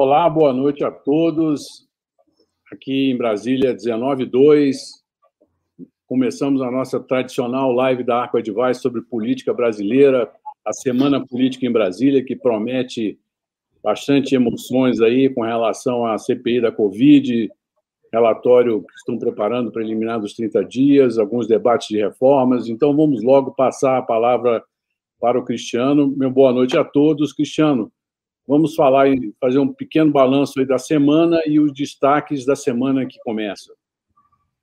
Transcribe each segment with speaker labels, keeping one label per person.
Speaker 1: Olá, boa noite a todos. Aqui em Brasília, 19h02. Começamos a nossa tradicional live da Arco Advice sobre política brasileira, a Semana Política em Brasília, que promete bastante emoções aí com relação à CPI da Covid, relatório que estão preparando para eliminar dos 30 dias, alguns debates de reformas. Então, vamos logo passar a palavra para o Cristiano. Meu boa noite a todos. Cristiano, Vamos falar e fazer um pequeno balanço da semana e os destaques da semana que começa.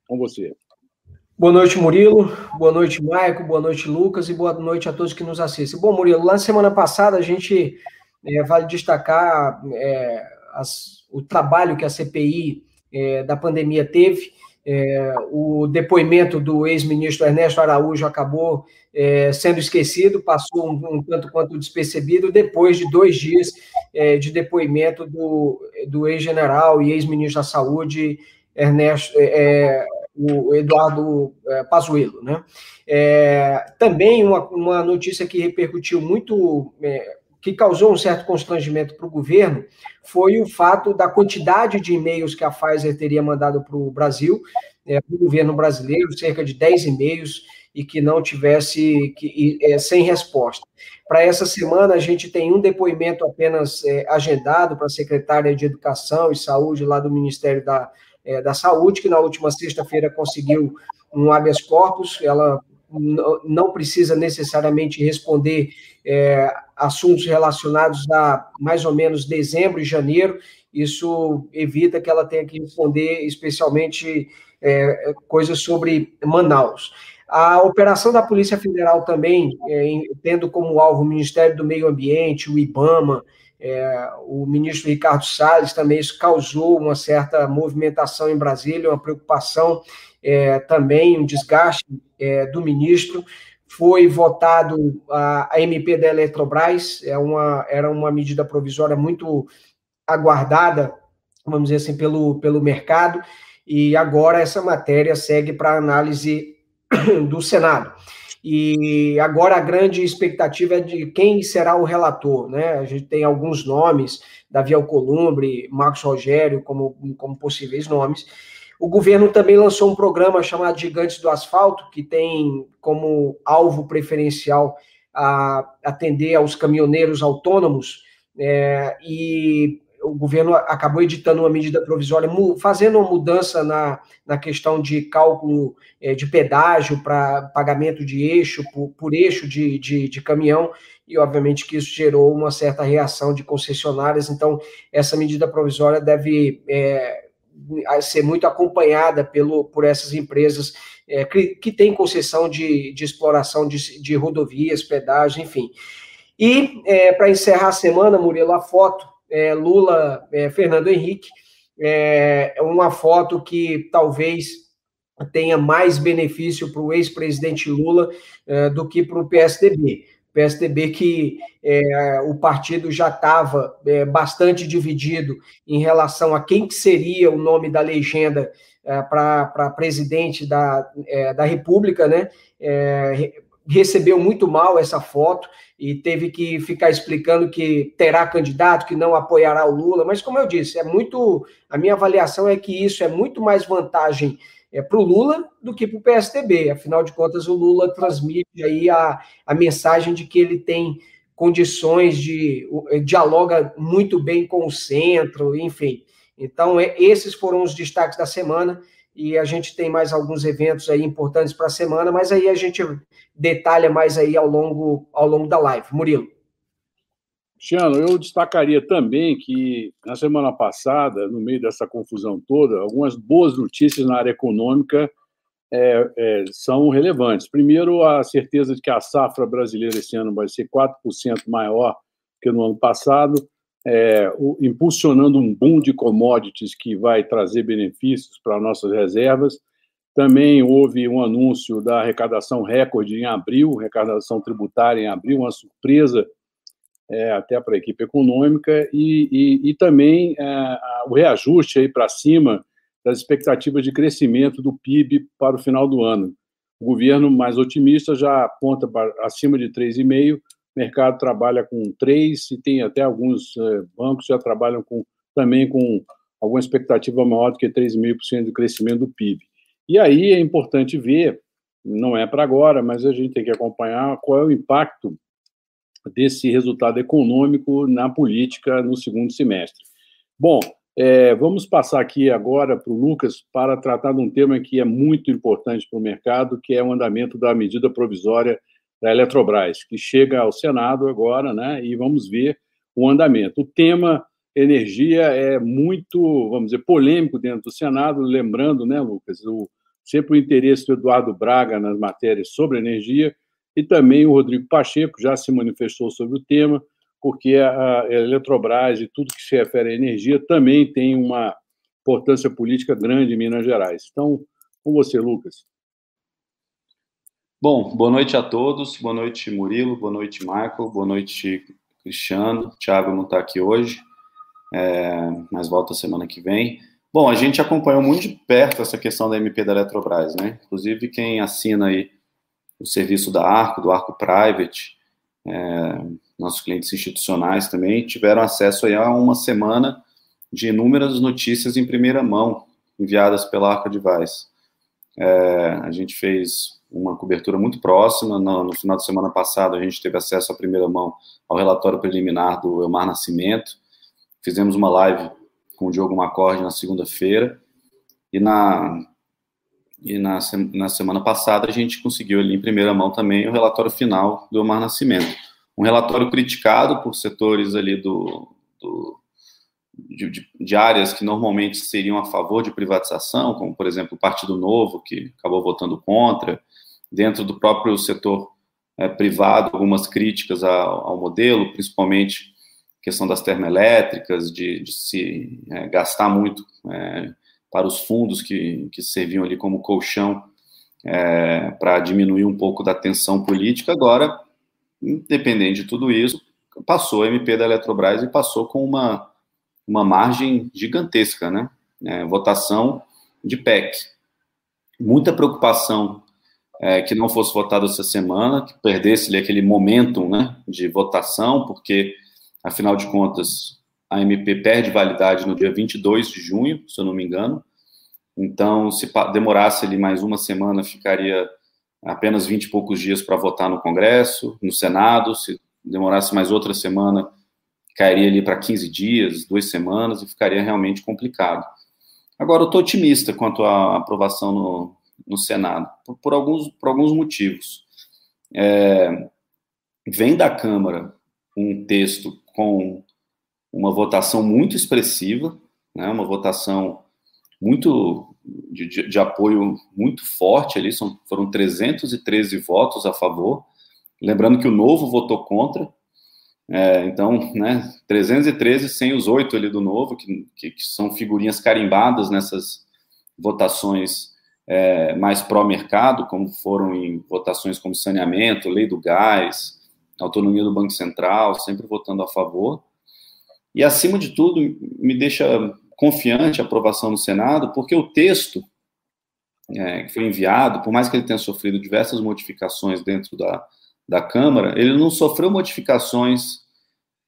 Speaker 1: Com você.
Speaker 2: Boa noite, Murilo. Boa noite, Maico. Boa noite, Lucas. E boa noite a todos que nos assistem. Bom, Murilo, lá na semana passada a gente é, vale destacar é, as, o trabalho que a CPI é, da pandemia teve é, o depoimento do ex-ministro Ernesto Araújo acabou é, sendo esquecido, passou um, um, tanto quanto despercebido, depois de dois dias é, de depoimento do, do ex-general e ex-ministro da Saúde, Ernesto, é, o Eduardo Pazuello. Né? também uma, uma notícia que repercutiu muito que causou um certo constrangimento para o governo foi o fato da quantidade de e-mails que a Pfizer teria mandado para o Brasil, para o governo brasileiro, cerca de 10 e-mails, e que não tivesse que, é, sem resposta. Para essa semana, a gente tem um depoimento apenas é, agendado para a secretária de Educação e Saúde lá do Ministério da, é, da Saúde, que na última sexta-feira conseguiu um habeas corpus, ela não precisa necessariamente responder é, assuntos relacionados a mais ou menos dezembro e janeiro. Isso evita que ela tenha que responder especialmente é, coisas sobre Manaus. A operação da Polícia Federal também, é, tendo como alvo o Ministério do Meio Ambiente, o IBAMA, é, o ministro Ricardo Salles, também isso causou uma certa movimentação em Brasília, uma preocupação é, também, um desgaste é, do ministro. Foi votado a, a, MP da Eletrobras, é uma, era uma medida provisória muito aguardada, vamos dizer assim, pelo, pelo mercado, e agora essa matéria segue para análise do Senado. E agora a grande expectativa é de quem será o relator, né? A gente tem alguns nomes, Davi Alcolumbre, Marcos Rogério, como, como possíveis nomes, o governo também lançou um programa chamado Gigantes do Asfalto, que tem como alvo preferencial a atender aos caminhoneiros autônomos, é, e o governo acabou editando uma medida provisória, fazendo uma mudança na, na questão de cálculo é, de pedágio para pagamento de eixo, por, por eixo de, de, de, caminhão, e obviamente que isso gerou uma certa reação de concessionárias, então essa medida provisória deve é, ser muito acompanhada pelo, por essas empresas é, que, que têm concessão de, de exploração de, de rodovias, pedágio, enfim. E, para encerrar a semana, Murilo, a foto, é, Lula, é, Fernando Henrique, é, é uma foto que talvez tenha mais benefício para o ex-presidente Lula é, do que para o PSDB. PSDB que é, o partido já estava é, bastante dividido em relação a quem que seria o nome da legenda é, para presidente da, é, da República, né? Recebeu muito mal essa foto e teve que ficar explicando que terá candidato, que não apoiará o Lula, mas como eu disse, é muito. A minha avaliação é que isso é muito mais vantagem é, para o Lula do que para o PSDB. Afinal de contas, o Lula transmite aí a, a mensagem de que ele tem condições de dialoga muito bem com o centro, enfim. Então, é, esses foram os destaques da semana e a gente tem mais alguns eventos aí importantes para a semana, mas aí a gente detalha mais aí ao longo, ao longo da live. Murilo.
Speaker 1: Cristiano, eu destacaria também que na semana passada, no meio dessa confusão toda, algumas boas notícias na área econômica é, é, são relevantes. Primeiro, a certeza de que a safra brasileira esse ano vai ser 4% maior que no ano passado, é, o, impulsionando um boom de commodities que vai trazer benefícios para nossas reservas. Também houve um anúncio da arrecadação recorde em abril, arrecadação tributária em abril, uma surpresa é, até para a equipe econômica, e, e, e também é, o reajuste aí para cima das expectativas de crescimento do PIB para o final do ano. O governo mais otimista já aponta para acima de 3,5%, o mercado trabalha com 3%, e tem até alguns é, bancos já trabalham com também com alguma expectativa maior do que 3,5% de crescimento do PIB. E aí é importante ver, não é para agora, mas a gente tem que acompanhar qual é o impacto desse resultado econômico na política no segundo semestre. Bom, é, vamos passar aqui agora para o Lucas para tratar de um tema que é muito importante para o mercado, que é o andamento da medida provisória da Eletrobras, que chega ao Senado agora, né? E vamos ver o andamento. O tema energia é muito, vamos dizer, polêmico dentro do Senado, lembrando, né, Lucas, o, sempre o interesse do Eduardo Braga nas matérias sobre energia e também o Rodrigo Pacheco já se manifestou sobre o tema, porque a Eletrobras e tudo que se refere à energia também tem uma importância política grande em Minas Gerais. Então, com você, Lucas.
Speaker 3: Bom, boa noite a todos. Boa noite, Murilo. Boa noite, Michael. Boa noite, Cristiano. Thiago não está aqui hoje, é, mas volta semana que vem. Bom, a gente acompanhou muito de perto essa questão da MP da Eletrobras, né? Inclusive, quem assina aí o serviço da Arco, do Arco Private, é, nossos clientes institucionais também, tiveram acesso aí a uma semana de inúmeras notícias em primeira mão, enviadas pela Arco Advice. É, a gente fez uma cobertura muito próxima. No, no, final de semana passado, a gente teve acesso à primeira mão ao relatório preliminar do Elmar Nascimento. Fizemos uma live com o Diogo Macorde na segunda-feira. E na, e na, na semana passada a gente conseguiu ali em primeira mão também o relatório final do Omar Nascimento. Um relatório criticado por setores ali do, do de, de, de, áreas que normalmente seriam a favor de privatização, como por exemplo o Partido Novo, que acabou votando contra, dentro do próprio setor é, privado, algumas críticas ao, ao modelo, principalmente questão das termoelétricas, de, de se é, gastar muito é, para os fundos que, que serviam ali como colchão é, para diminuir um pouco da tensão política. Agora, independente de tudo isso, passou a MP da Eletrobras e passou com uma, uma margem gigantesca, né? É, votação de PEC. Muita preocupação é, que não fosse votado essa semana, que perdesse ali aquele momentum né, de votação, porque Afinal de contas, a MP perde validade no dia 22 de junho, se eu não me engano. Então, se demorasse ali mais uma semana, ficaria apenas 20 e poucos dias para votar no Congresso, no Senado. Se demorasse mais outra semana, cairia ali para 15 dias, duas semanas, e ficaria realmente complicado. Agora, eu estou otimista quanto à aprovação no, no Senado, por, por, alguns, por alguns motivos. É, vem da Câmara um texto com uma votação muito expressiva, né, uma votação muito de, de, de, apoio muito forte ali, são, foram 313 votos a favor. Lembrando que o Novo votou contra, é, então, né, 313 sem os oito ali do Novo, que, que, que são figurinhas carimbadas nessas votações é, mais pró-mercado, como foram em votações como saneamento, lei do gás, autonomia do Banco Central, sempre votando a favor. E, acima de tudo, me deixa confiante a aprovação no Senado, porque o texto é, que foi enviado, por mais que ele tenha sofrido diversas modificações dentro da, da Câmara, ele não sofreu modificações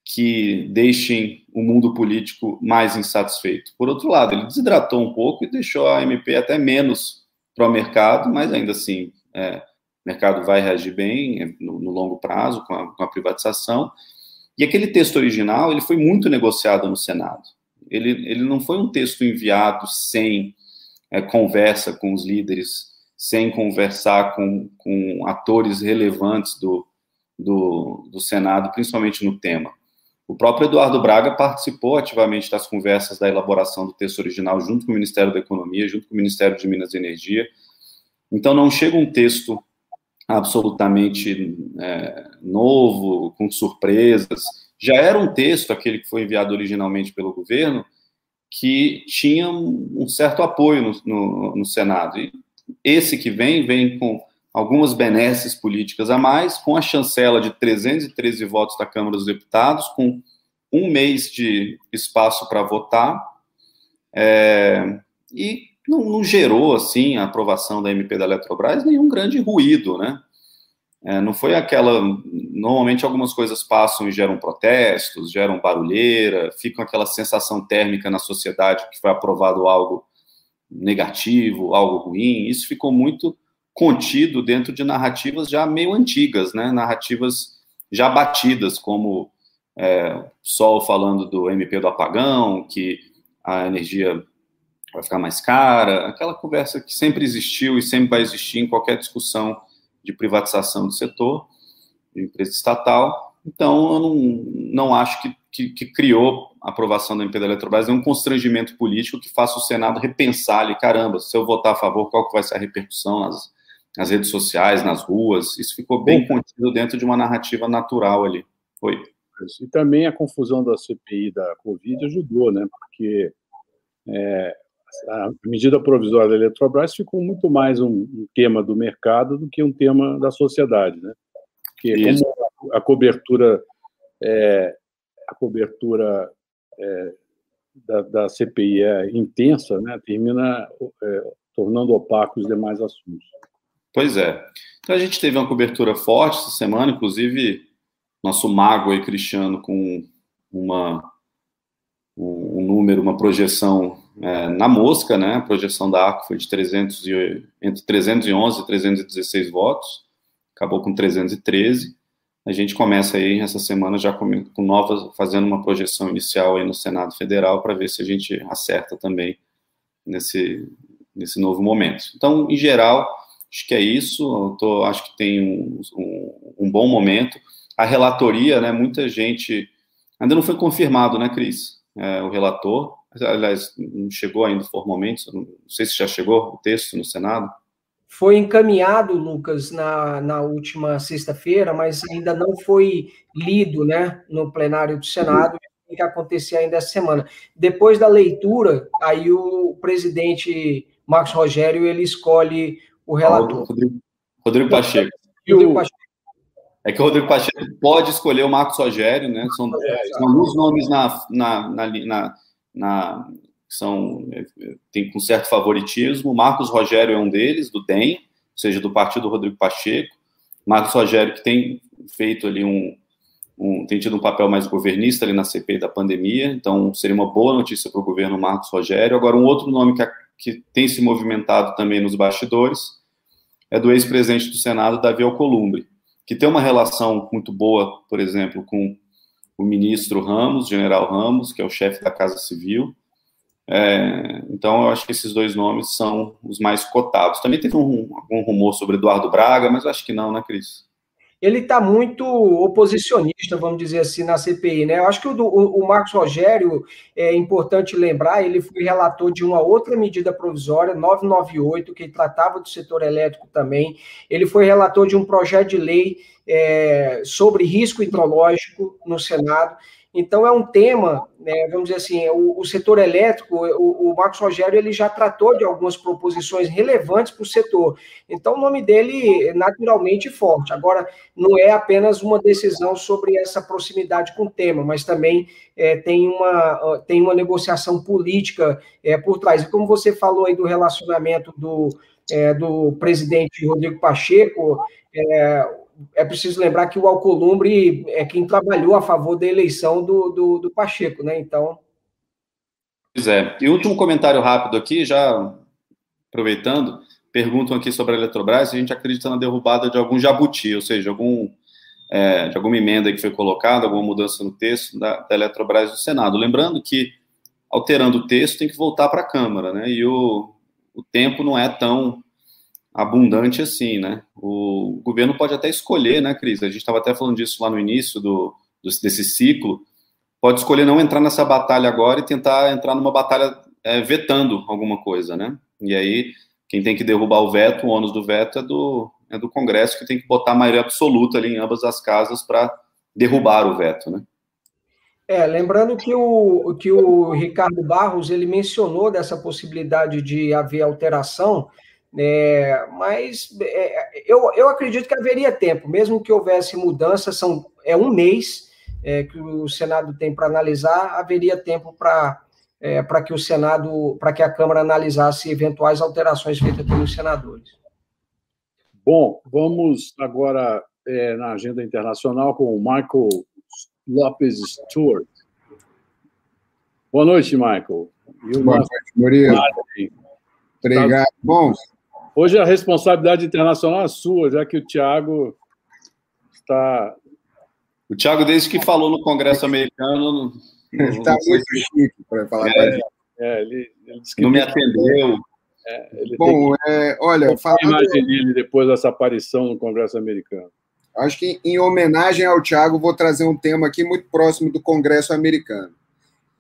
Speaker 3: que deixem o mundo político mais insatisfeito. Por outro lado, ele desidratou um pouco e deixou a MP até menos pró-mercado, mas ainda assim é, o mercado vai reagir bem é, no, no longo prazo com a, com a, privatização. E aquele texto original ele foi muito negociado no Senado. Ele, ele não foi um texto enviado sem é, conversa com os líderes, sem conversar com, com atores relevantes do, do, do Senado, principalmente no tema. O próprio Eduardo Braga participou ativamente das conversas da elaboração do texto original, junto com o Ministério da Economia, junto com o Ministério de Minas e Energia. Então, não chega um texto absolutamente é, novo, com surpresas. Já era um texto, aquele que foi enviado originalmente pelo governo, que tinha um certo apoio no, no, no Senado. E esse que vem, vem com algumas benesses políticas a mais, com a chancela de 313 votos da Câmara dos Deputados, com um mês de espaço para votar, é, e não, não, gerou, assim, a aprovação da MP da Eletrobras nenhum grande ruído, né? É, não foi aquela. Normalmente, algumas coisas passam e geram protestos, geram barulheira, fica aquela sensação térmica na sociedade que foi aprovado algo negativo, algo ruim. Isso ficou muito contido dentro de narrativas já meio antigas, né? narrativas já batidas, como é, Sol falando do MP do apagão, que a energia vai ficar mais cara, aquela conversa que sempre existiu e sempre vai existir em qualquer discussão de privatização do setor, de empresa estatal. Então, eu não, não acho que, que, que criou a aprovação da MP da Eletrobras é um constrangimento político que faça o Senado repensar ali, caramba, se eu votar a favor, qual que vai ser a repercussão nas, nas redes sociais, nas ruas? Isso ficou bem contido dentro de uma narrativa natural ali. Foi.
Speaker 1: E também a confusão da CPI da Covid ajudou, né? Porque é, a medida provisória da Eletrobras ficou muito mais um, um, tema do mercado do que um tema da sociedade, né? Porque Isso. como a, a cobertura é, a cobertura é, da, da, CPI é intensa, né? Termina é, tornando opacos os demais assuntos.
Speaker 3: Pois é. Então a gente teve uma cobertura forte essa semana, inclusive nosso mago aí, Cristiano, com uma, um, número, uma projeção é, na mosca, né? A projeção da ARCO foi de 300 e, entre 311 e 316 votos, acabou com 313. A gente começa aí essa semana já com, com novas, fazendo uma projeção inicial aí no Senado Federal para ver se a gente acerta também nesse, nesse novo momento. Então, em geral, acho que é isso. Tô, acho que tem um, um, um bom momento a relatoria, né, muita gente. Ainda não foi confirmado, né, Cris? É, o relator, aliás, não chegou ainda formalmente, não sei se já chegou o texto no Senado.
Speaker 2: Foi encaminhado, Lucas, na, na última sexta-feira, mas ainda não foi lido né, no plenário do Senado, tem que acontecer ainda essa semana. Depois da leitura, aí o presidente Marcos Rogério ele escolhe o relator.
Speaker 3: Rodrigo, Rodrigo Pacheco. Rodrigo Pacheco. É que o Rodrigo Pacheco pode escolher o Marcos Rogério, né? São, são alguns nomes na, na, na, na, na são tem com certo favoritismo. Marcos Rogério é um deles, do DEM, ou seja, do partido Rodrigo Pacheco. Marcos Rogério que tem feito ali um, um tem tido um papel mais governista ali na CPI da pandemia, então seria uma boa notícia para o governo Marcos Rogério. Agora, um outro nome que, que tem se movimentado também nos bastidores é do ex-presidente do Senado, Davi Alcolumbre que tem uma relação muito boa, por exemplo, com o ministro Ramos, general Ramos, que é o chefe da Casa Civil. É, então, eu acho que esses dois nomes são os mais cotados. Também teve um, algum rumor sobre Eduardo Braga, mas acho que não, né, Cris?
Speaker 2: Ele está muito oposicionista, vamos dizer assim, na CPI, né? Eu acho que o, o, o, Marcos Rogério, é importante lembrar, ele foi relator de uma outra medida provisória, 998, que tratava do setor elétrico também. Ele foi relator de um projeto de lei é, sobre risco hidrológico no Senado. Então, é um tema, né, vamos dizer assim, o, o setor elétrico, o, o, Marcos Rogério, ele já tratou de algumas proposições relevantes para o setor. Então, o nome dele é naturalmente forte. Agora, não é apenas uma decisão sobre essa proximidade com o tema, mas também é, tem, uma, tem uma negociação política é, por trás. E como você falou aí do relacionamento do, é, do presidente Rodrigo Pacheco, é, é preciso lembrar que o Alcolumbre é quem trabalhou a favor da eleição do, do, do Pacheco, né? Então.
Speaker 3: Pois é. E último comentário rápido aqui, já aproveitando, perguntam aqui sobre a Eletrobras se a gente acredita na derrubada de algum jabuti, ou seja, algum, é, de alguma emenda que foi colocada, alguma mudança no texto da, da Eletrobras do Senado. Lembrando que, alterando o texto, tem que voltar para a Câmara, né? E o, o tempo não é tão abundante assim, né? O governo pode até escolher, né, Cris? A gente estava até falando disso lá no início do, desse ciclo. Pode escolher não entrar nessa batalha agora e tentar entrar numa batalha é, vetando alguma coisa, né? E aí, quem tem que derrubar o veto, o ônus do veto é do, é do Congresso, que tem que botar a maioria absoluta ali em ambas as casas para derrubar o veto, né?
Speaker 2: É, lembrando que o, que o Ricardo Barros ele mencionou dessa possibilidade de haver alteração é, mas é, eu, eu acredito que haveria tempo, mesmo que houvesse mudança, são, é um mês é, que o Senado tem para analisar, haveria tempo para é, para que o Senado, para que a Câmara analisasse eventuais alterações feitas pelos senadores.
Speaker 1: Bom, vamos agora é, na agenda internacional com o Michael Lopes Stewart. Boa noite, Michael.
Speaker 4: Boa noite, Murilo. Obrigado. Bom.
Speaker 1: Hoje a responsabilidade internacional é sua, já que o Tiago está.
Speaker 3: O Tiago, desde que falou no Congresso americano.
Speaker 4: Está muito chique, para falar é,
Speaker 3: é, ele, ele Não me atendeu.
Speaker 4: É, Bom, tem... é, olha,
Speaker 1: falando... a imagem dele depois dessa aparição no Congresso americano.
Speaker 4: Acho que em homenagem ao Tiago, vou trazer um tema aqui muito próximo do Congresso americano.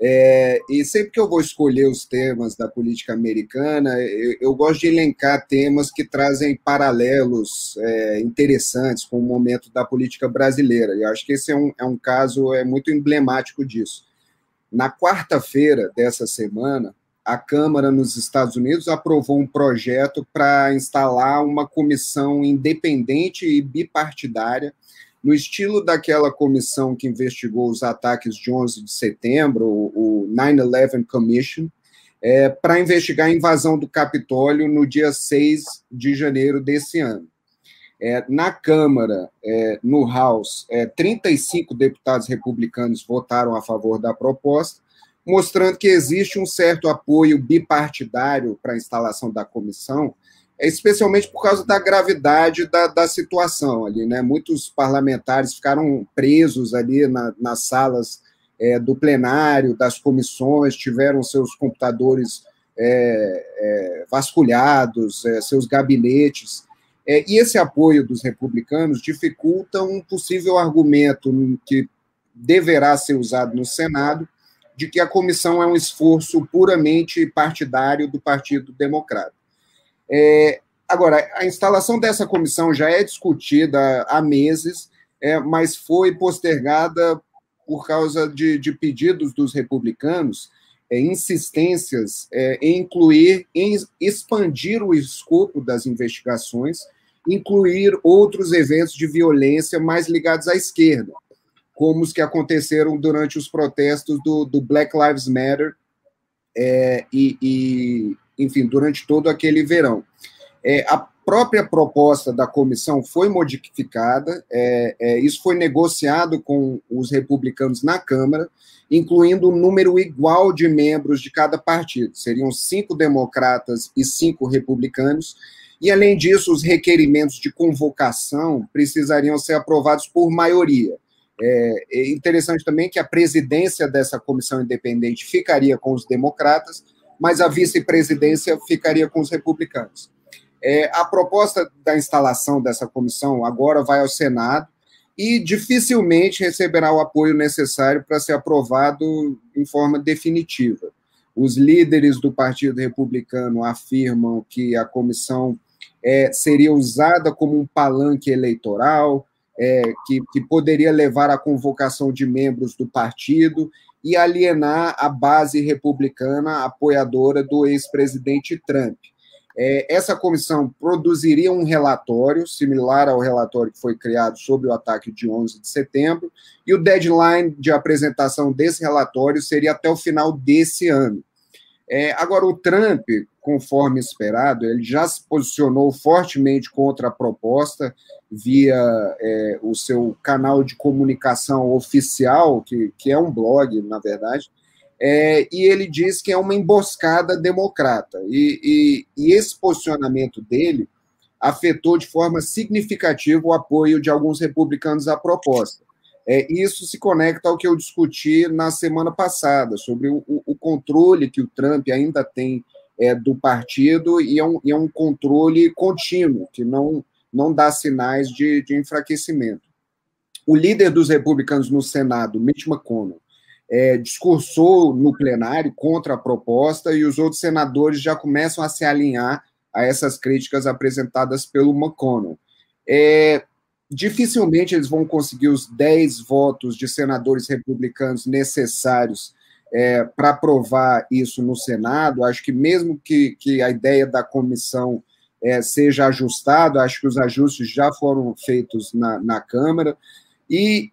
Speaker 4: É, e sempre que eu vou escolher os temas da política americana, eu, eu gosto de elencar temas que trazem paralelos é, interessantes com o momento da política brasileira. E acho que esse é um, é um caso é muito emblemático disso. Na quarta-feira dessa semana, a Câmara nos Estados Unidos aprovou um projeto para instalar uma comissão independente e bipartidária, no estilo daquela comissão que investigou os ataques de 11 de setembro, o 9-11 Commission, é, para investigar a invasão do Capitólio no dia 6 de janeiro desse ano. É, na Câmara, é, no House, é, 35 deputados republicanos votaram a favor da proposta, mostrando que existe um certo apoio bipartidário para a instalação da comissão, especialmente por causa da gravidade da, da situação ali, né? Muitos parlamentares ficaram presos ali na, nas salas é, do plenário, das comissões, tiveram seus computadores é, é, vasculhados, seus gabinetes. E esse apoio dos republicanos dificulta um possível argumento que deverá ser usado no Senado de que a comissão é um esforço puramente partidário do Partido Democrata. É, agora, a instalação dessa comissão já é discutida há meses, é, mas foi postergada por causa de, de pedidos dos republicanos, é, insistências é, em incluir, em expandir o escopo das investigações, incluir outros eventos de violência mais ligados à esquerda como os que aconteceram durante os protestos do, do Black Lives Matter é, e, e, enfim, durante todo aquele verão. É, a própria proposta da comissão foi modificada, é, é, isso foi negociado com os republicanos na Câmara, incluindo um número igual de membros de cada partido. Seriam cinco democratas e cinco republicanos. E, além disso, os requerimentos de convocação precisariam ser aprovados por maioria. É, é interessante também que a presidência dessa comissão independente ficaria com os democratas, mas a vice-presidência ficaria com os republicanos. É, a proposta da instalação dessa comissão agora vai ao Senado e dificilmente receberá o apoio necessário para ser aprovado em forma definitiva. Os líderes do Partido Republicano afirmam que a comissão é, seria usada como um palanque eleitoral, é, que, que poderia levar à convocação de membros do partido e alienar a base republicana apoiadora do ex-presidente Trump. É, essa comissão produziria um relatório similar ao relatório que foi criado sobre o ataque de 11 de setembro, e o deadline de apresentação desse relatório seria até o final desse ano. É, agora, o Trump, conforme esperado, ele já se posicionou fortemente contra a proposta via é, o seu canal de comunicação oficial, que, que é um blog, na verdade, é, e ele diz que é uma emboscada democrata. E, e, e esse posicionamento dele afetou de forma significativa o apoio de alguns republicanos à proposta. É, isso se conecta ao que eu discuti na semana passada, sobre o, o controle que o Trump ainda tem é, do partido, e é, um, e é um controle contínuo, que não, não dá sinais de, de enfraquecimento. O líder dos republicanos no Senado, Mitch McConnell, é, discursou no plenário contra a proposta e os outros senadores já começam a se alinhar a essas críticas apresentadas pelo McConnell. É, dificilmente eles vão conseguir os 10 votos de senadores republicanos necessários é, para aprovar isso no Senado. Acho que, mesmo que, que a ideia da comissão é, seja ajustada, acho que os ajustes já foram feitos na, na Câmara. E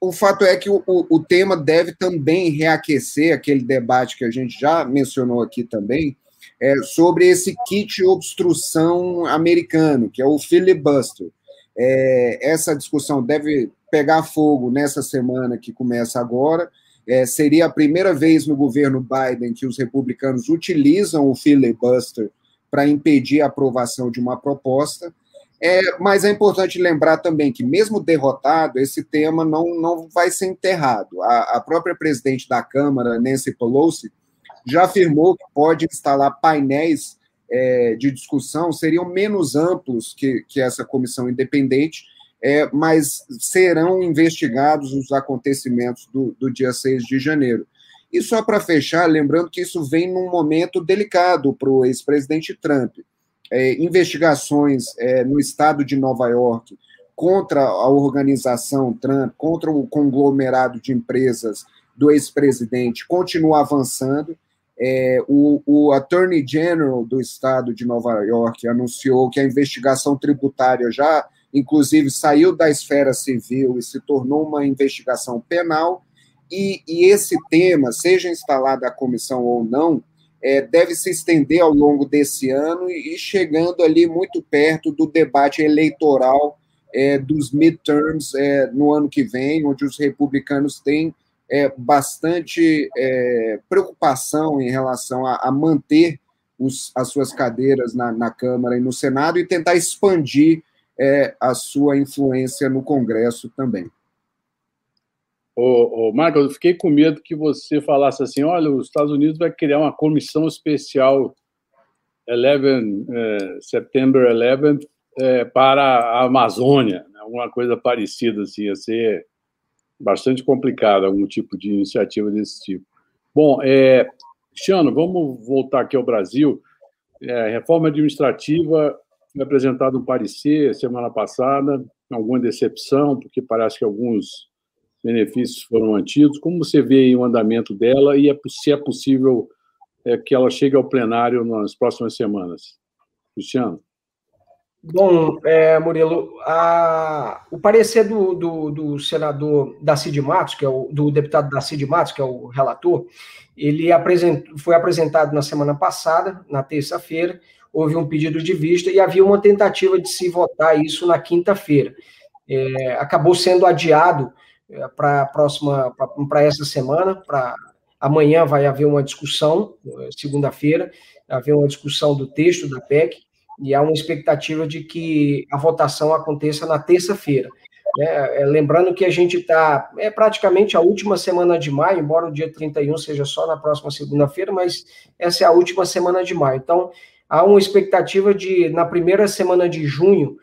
Speaker 4: o fato é que o, o, o tema deve também reaquecer aquele debate que a gente já mencionou aqui também, é, sobre esse kit obstrução americano, que é o filibuster. É, essa discussão deve pegar fogo nessa semana que começa agora. É, seria a primeira vez no governo Biden que os republicanos utilizam o filibuster para impedir a aprovação de uma proposta. É, mas é importante lembrar também que, mesmo derrotado, esse tema não, não vai ser enterrado. A, a própria presidente da Câmara, Nancy Pelosi, já afirmou que pode instalar painéis é, de discussão, seriam menos amplos que, que essa comissão independente, é, mas serão investigados os acontecimentos do, do dia 6 de janeiro. E só para fechar, lembrando que isso vem num momento delicado para o ex-presidente Trump. É, investigações é, no estado de Nova York contra a organização Trump, contra o conglomerado de empresas do ex-presidente, continua avançando. É, o, o Attorney General do estado de Nova York anunciou que a investigação tributária já, inclusive, saiu da esfera civil e se tornou uma investigação penal e, e esse tema, seja instalada a comissão ou não, é, deve se estender ao longo desse ano e, e chegando ali muito perto do debate eleitoral é, dos midterms é, no ano que vem, onde os republicanos têm é, bastante é, preocupação em relação a, a manter os, as suas cadeiras na, na, Câmara e no Senado e tentar expandir é, a sua influência no Congresso também.
Speaker 1: Ô, ô, eu fiquei com medo que você falasse assim: olha, os Estados Unidos vai criar uma comissão especial 11, é, September 11 é, para a Amazônia, né? alguma coisa parecida assim, ia ser bastante complicado algum tipo de iniciativa desse tipo. Bom, é, Cristiano, vamos voltar aqui ao Brasil. É, reforma administrativa foi apresentado um parecer semana passada, alguma decepção, porque parece que alguns benefícios foram mantidos. Como você vê o andamento dela e é, se é possível é, que ela chegue ao plenário nas próximas semanas? Cristiano.
Speaker 2: Bom, é, Murilo, a, o parecer do, do, do senador Dacide Matos, que é o do deputado Dacide Matos, que é o relator, ele apresent, foi apresentado na semana passada, na terça-feira, houve um pedido de vista e havia uma tentativa de se votar isso na quinta-feira. É, acabou sendo adiado é, para próxima, para essa semana, para amanhã vai haver uma discussão, é, segunda-feira, haver uma discussão do texto da PEC, e há uma expectativa de que a votação aconteça na terça-feira. Né? É, lembrando que a gente está, é praticamente a última semana de maio, embora o dia 31 seja só na próxima segunda-feira, mas essa é a última semana de maio. Então, há uma expectativa de, na primeira semana de junho,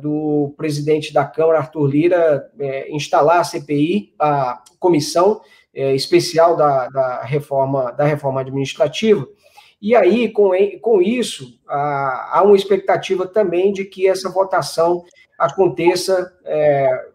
Speaker 2: do presidente da Câmara, Arthur Lira, é, instalar a CPI, a comissão é, especial da, da, reforma, da reforma administrativa. E aí, com, com isso, há, há uma expectativa também de que essa votação aconteça. É,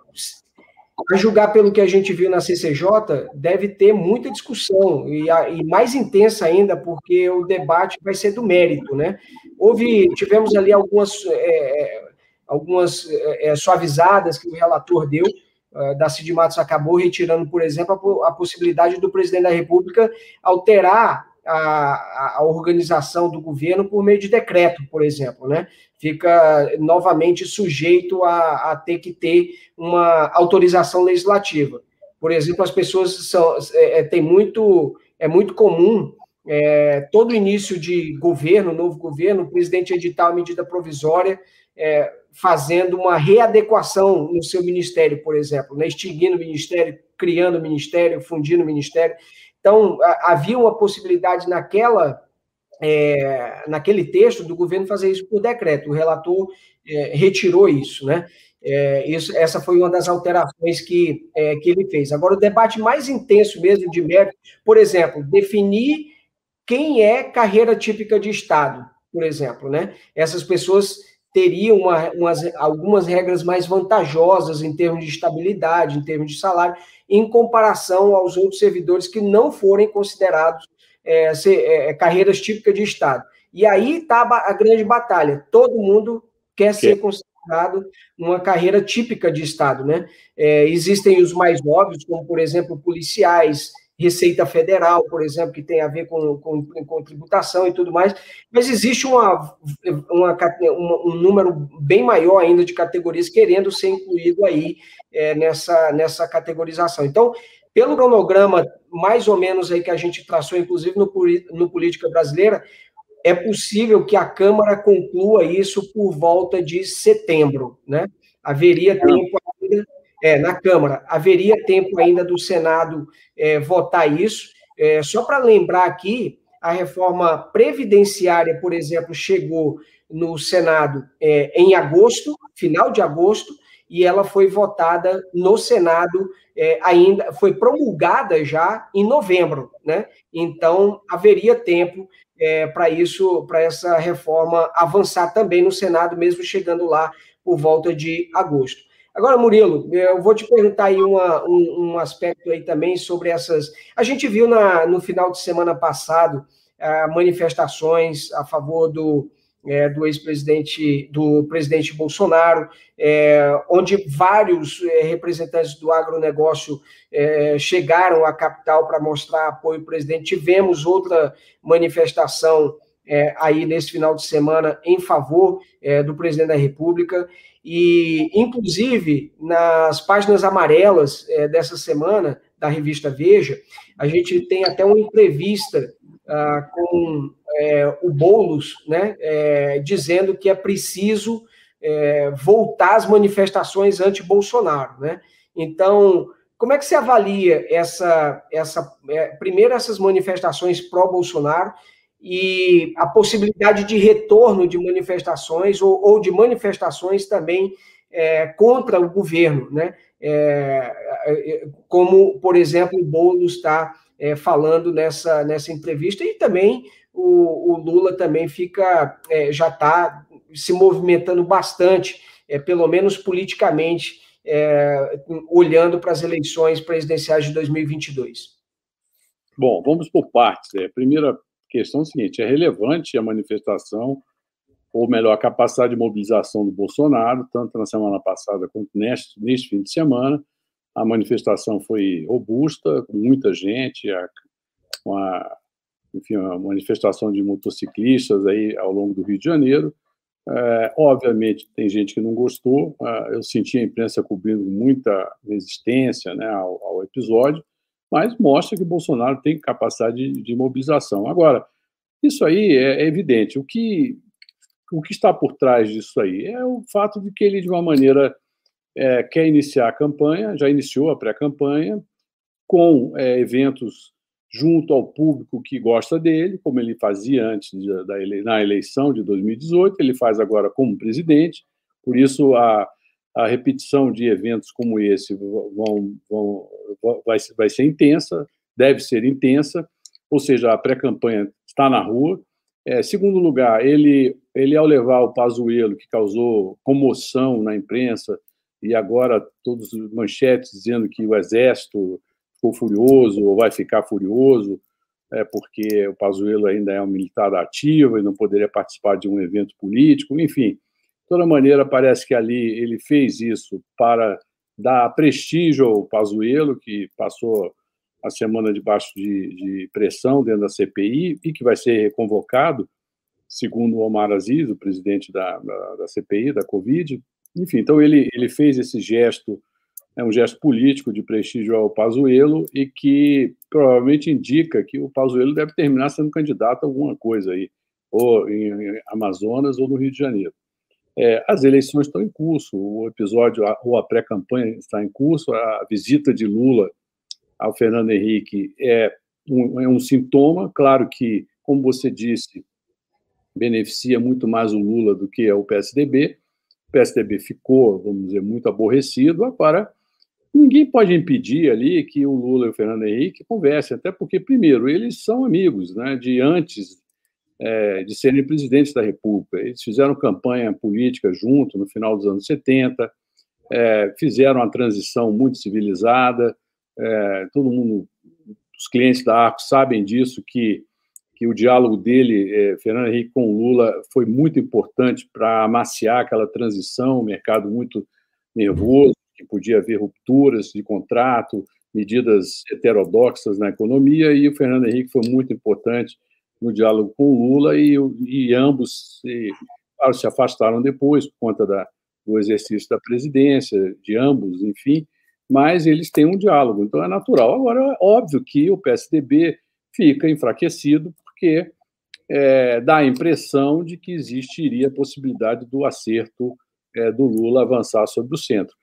Speaker 2: a julgar pelo que a gente viu na CCJ, deve ter muita discussão, e, a, e, mais intensa ainda, porque o debate vai ser do mérito, né? Houve, tivemos ali algumas é, algumas é, suavizadas que o relator deu. Uh, da Cid Matos acabou retirando, por exemplo, a, a, possibilidade do presidente da República alterar a, a, organização do governo por meio de decreto, por exemplo, né? Fica novamente sujeito a, a ter que ter uma autorização legislativa. Por exemplo, as pessoas são, é, é, tem muito, é muito comum é, todo início de governo, novo governo, o presidente editar uma medida provisória é, fazendo uma readequação no seu ministério, por exemplo, né? extinguindo o ministério, criando o ministério, fundindo o ministério. Então, havia uma possibilidade naquela, é, naquele texto do governo fazer isso por decreto. O relator é, retirou isso, né? É, isso, essa foi uma das alterações que, é, que ele fez. Agora, o debate mais intenso mesmo de mérito, por exemplo, definir quem é carreira típica de Estado, por exemplo, né? Essas pessoas teria uma, umas, algumas regras mais vantajosas em termos de estabilidade, em termos de salário, em comparação aos outros servidores que não forem considerados é, ser, é, carreiras típicas de Estado. E aí está a grande batalha. Todo mundo quer ser considerado uma carreira típica de Estado, né? É, existem os mais óbvios, como, por exemplo, policiais, Receita Federal, por exemplo, que tem a ver com, com, com tributação e tudo mais, mas existe uma, uma, um número bem maior ainda de categorias querendo ser incluído aí é, nessa, nessa categorização. Então, pelo cronograma mais ou menos aí que a gente traçou, inclusive no, no Política Brasileira, é possível que a Câmara conclua isso por volta de setembro, né? Haveria tempo ainda, é, na Câmara, haveria tempo ainda do Senado é, votar isso. É, só para lembrar aqui, a reforma previdenciária, por exemplo, chegou no Senado é, em agosto, final de agosto, e ela foi votada no Senado é, ainda, foi promulgada já em novembro, né? Então haveria tempo é, para isso, para essa reforma avançar também no Senado, mesmo chegando lá por volta de agosto. Agora, Murilo, eu vou te perguntar aí uma, um, um, aspecto aí também sobre essas. A gente viu na, no final de semana passado ah, manifestações a favor do, é, do ex-presidente, do presidente Bolsonaro, é, onde vários é, representantes do agronegócio chegaram à capital para mostrar apoio ao presidente. Tivemos outra manifestação aí nesse final de semana em favor do presidente da República. E, inclusive, nas páginas amarelas dessa semana, da revista Veja, a gente tem até uma entrevista ah, com é, o Boulos, né, é, dizendo que é preciso é, voltar às manifestações anti-Bolsonaro. Né? Então, como é que você avalia essa, essa é, primeiro essas manifestações pró-Bolsonaro e a possibilidade de retorno de manifestações ou, ou de manifestações também é, contra o governo, né? É, é, como, por exemplo, o Boulos está é, falando nessa, nessa entrevista, e também o, o Lula também fica, é, já está se movimentando bastante, é, pelo menos politicamente, é, olhando para as eleições presidenciais de 2022.
Speaker 1: Bom, vamos por partes. A primeira questão é seguinte: é relevante a manifestação, ou melhor, a capacidade de mobilização do Bolsonaro, tanto na semana passada quanto neste, neste fim de semana. A manifestação foi robusta, com muita gente, a, enfim, manifestação de motociclistas aí ao longo do Rio de Janeiro. É, obviamente, tem gente que não gostou. É, eu senti a imprensa cobrindo muita resistência né, ao, ao, episódio, mas mostra que Bolsonaro tem capacidade de, de mobilização. Agora, isso aí é, é, evidente. O que, o que está por trás disso aí é o fato de que ele, de uma maneira é, quer iniciar a campanha, já iniciou a pré-campanha, com é, eventos junto ao público que gosta dele, como ele fazia antes de, da ele, na eleição de 2018, ele faz agora como presidente, por isso a, a repetição de eventos como esse vão, vão, vai, vai ser intensa, deve ser intensa, ou seja, a pré-campanha está na rua. É, segundo lugar, ele, ele ao levar o Pazuello, que causou comoção na imprensa, e agora todos os manchetes dizendo que o Exército ficou furioso ou vai ficar furioso, é, porque o Pazuello ainda é um militar ativo e não poderia participar de um evento político, enfim. Toda maneira, parece que ali ele fez isso para dar prestígio ao Pazuello, que passou a semana debaixo de, de pressão dentro da CPI e que vai ser reconvocado, segundo Omar Aziz, o presidente da, da, da CPI, da Covid, enfim, então ele, ele fez esse gesto, é um gesto político de prestígio ao Pazuello e que provavelmente indica que o Pazuello deve terminar sendo candidato a alguma coisa aí, ou em Amazonas ou no Rio de Janeiro. É, as eleições estão em curso, o episódio ou a pré-campanha está em curso, a visita de Lula ao Fernando Henrique é um, é um sintoma, claro que, como você disse, beneficia muito mais o Lula do que o PSDB, o PSDB ficou, vamos dizer, muito aborrecido. Agora, ninguém pode impedir ali que o Lula e o Fernando Henrique conversem, até porque, primeiro, eles são amigos né, de antes é, de serem presidentes da República. Eles fizeram campanha política junto no final dos anos 70, é, fizeram uma transição muito civilizada. É, todo mundo, os clientes da Arco sabem disso, que que o diálogo dele, é, Fernando Henrique com Lula, foi muito importante para amaciar aquela transição, um mercado muito nervoso, que podia haver rupturas de contrato, medidas heterodoxas na economia, e o Fernando Henrique foi muito importante no diálogo com o Lula, e, e ambos se, claro, se afastaram depois, por conta da, do exercício da presidência, de ambos, enfim, mas eles têm um diálogo, então é natural. Agora, é óbvio que o PSDB fica enfraquecido, porque é, dá a impressão de que existiria a possibilidade do acerto é, do Lula avançar sobre o centro.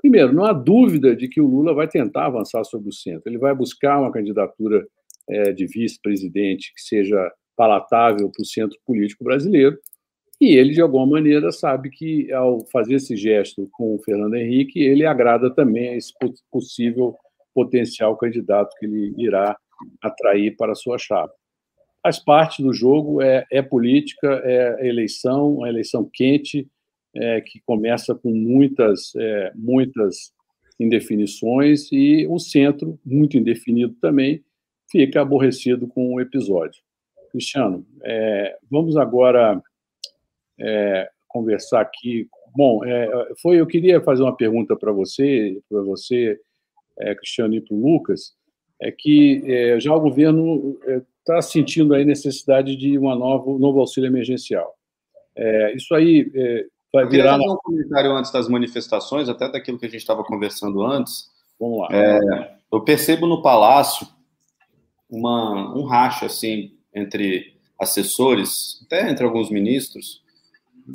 Speaker 1: Primeiro, não há dúvida de que o Lula vai tentar avançar sobre o centro. Ele vai buscar uma candidatura é, de vice-presidente que seja palatável para o centro político brasileiro. E ele, de alguma maneira, sabe que, ao fazer esse gesto com o Fernando Henrique, ele agrada também a esse possível potencial candidato que ele irá atrair para a sua chapa. Faz parte do jogo, é, é política, é eleição, uma eleição quente, é, que começa com muitas, é, muitas indefinições, e o centro, muito indefinido também, fica aborrecido com o episódio. Cristiano, é, vamos agora é, conversar aqui. Bom, é, foi, eu queria fazer uma pergunta para você, para você, é, Cristiano, e para o Lucas, é que já o governo está sentindo aí necessidade de uma nova, um novo auxílio emergencial. isso aí
Speaker 3: vai eu virar. fazer um comentário antes das manifestações, até daquilo que a gente estava conversando antes.
Speaker 1: Vamos lá.
Speaker 3: É, eu percebo no Palácio uma, um racha assim entre assessores, até entre alguns ministros,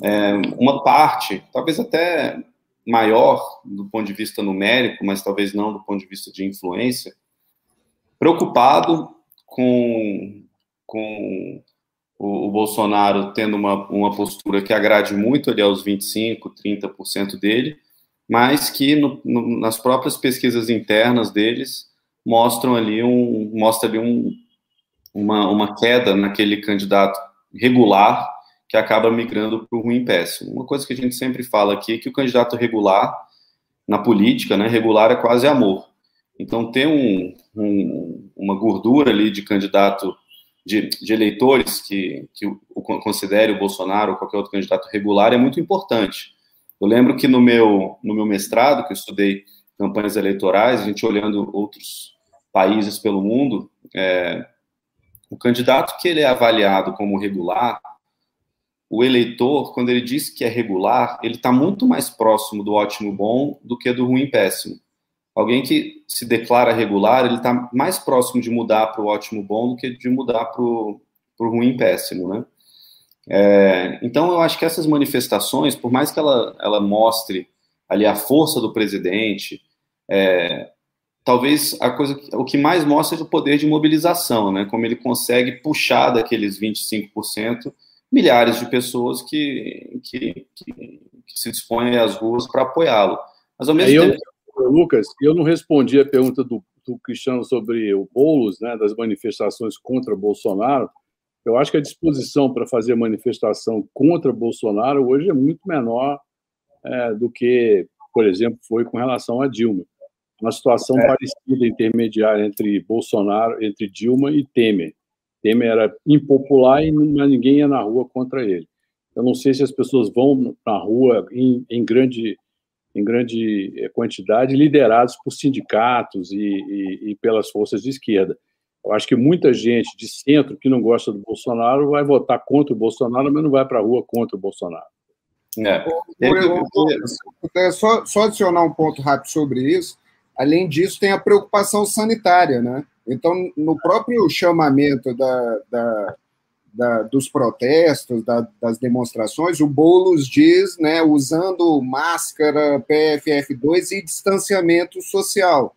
Speaker 3: é, uma parte, talvez até maior do ponto de vista numérico, mas talvez não do ponto de vista de influência, preocupado com, com o, o, Bolsonaro tendo uma, uma postura que agrade muito ali aos 25%, 30% dele, mas que no, no, nas próprias pesquisas internas deles mostram ali um, mostra ali um, uma, uma queda naquele candidato regular que acaba migrando para o ruim péssimo. Uma coisa que a gente sempre fala aqui é que o candidato regular, na política, né, regular é quase amor. Então, ter um, um, uma gordura ali de candidato de, de eleitores que, que o, o considere o Bolsonaro ou qualquer outro candidato regular é muito importante. Eu lembro que no meu, no meu mestrado, que eu estudei campanhas eleitorais, a gente olhando outros países pelo mundo, é, o candidato que ele é avaliado como regular, o eleitor, quando ele diz que é regular, ele está muito mais próximo do ótimo bom do que do ruim péssimo. Alguém que se declara regular, ele está mais próximo de mudar para o ótimo bom do que de mudar para o ruim péssimo, né? É, então, eu acho que essas manifestações, por mais que ela, ela mostre ali a força do presidente, é, talvez a coisa, o que mais mostra é o poder de mobilização, né? Como ele consegue puxar daqueles 25% milhares de pessoas que, que, que, que se dispõem às ruas para apoiá-lo. Mas ao mesmo
Speaker 1: eu,
Speaker 3: tempo
Speaker 1: Lucas, eu não respondi a pergunta do, do Cristiano sobre o Boulos, né, das manifestações contra Bolsonaro. Eu acho que a disposição para fazer manifestação contra Bolsonaro hoje é muito menor é, do que, por exemplo, foi com relação a Dilma. Uma situação é. parecida, intermediária entre Bolsonaro, entre Dilma e Temer. Temer era impopular e mas ninguém ia na rua contra ele. Eu não sei se as pessoas vão na rua em, em grande em grande eh, quantidade, liderados por sindicatos e, e, e, pelas forças de esquerda. Eu acho que muita gente de centro que não gosta do Bolsonaro vai votar contra o Bolsonaro, mas não vai para a rua contra o Bolsonaro.
Speaker 4: É. É, só, só adicionar um ponto rápido sobre isso. Além disso, tem a preocupação sanitária, né? Então, no próprio chamamento da, da da, dos protestos, da, das demonstrações, o Boulos diz, né, usando máscara, PFF2 e distanciamento social.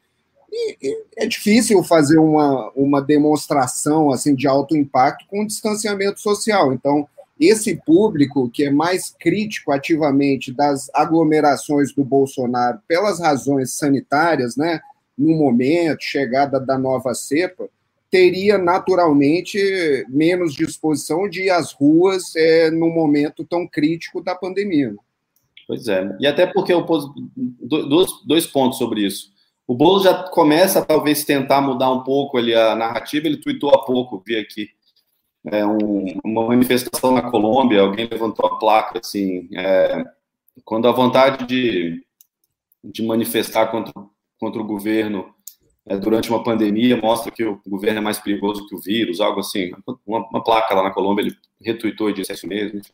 Speaker 4: E, e é difícil fazer uma, uma demonstração assim de alto impacto com distanciamento social. Então, esse público que é mais crítico ativamente das aglomerações do Bolsonaro pelas razões sanitárias, né, no momento, chegada da nova cepa, teria naturalmente menos disposição de ir às ruas é, no momento tão crítico da pandemia.
Speaker 3: Pois é, e até porque eu pus dois, dois pontos sobre isso. O Boulos já começa talvez tentar mudar um pouco ali a narrativa, ele tweetou há pouco, vi aqui, é, um, uma manifestação na Colômbia, alguém levantou a placa, assim, é, quando a vontade de, de manifestar contra, contra o governo é, durante uma pandemia mostra que o governo é mais perigoso que o vírus, algo assim. Uma, uma placa lá na Colômbia, ele retuitou e disse isso mesmo, enfim.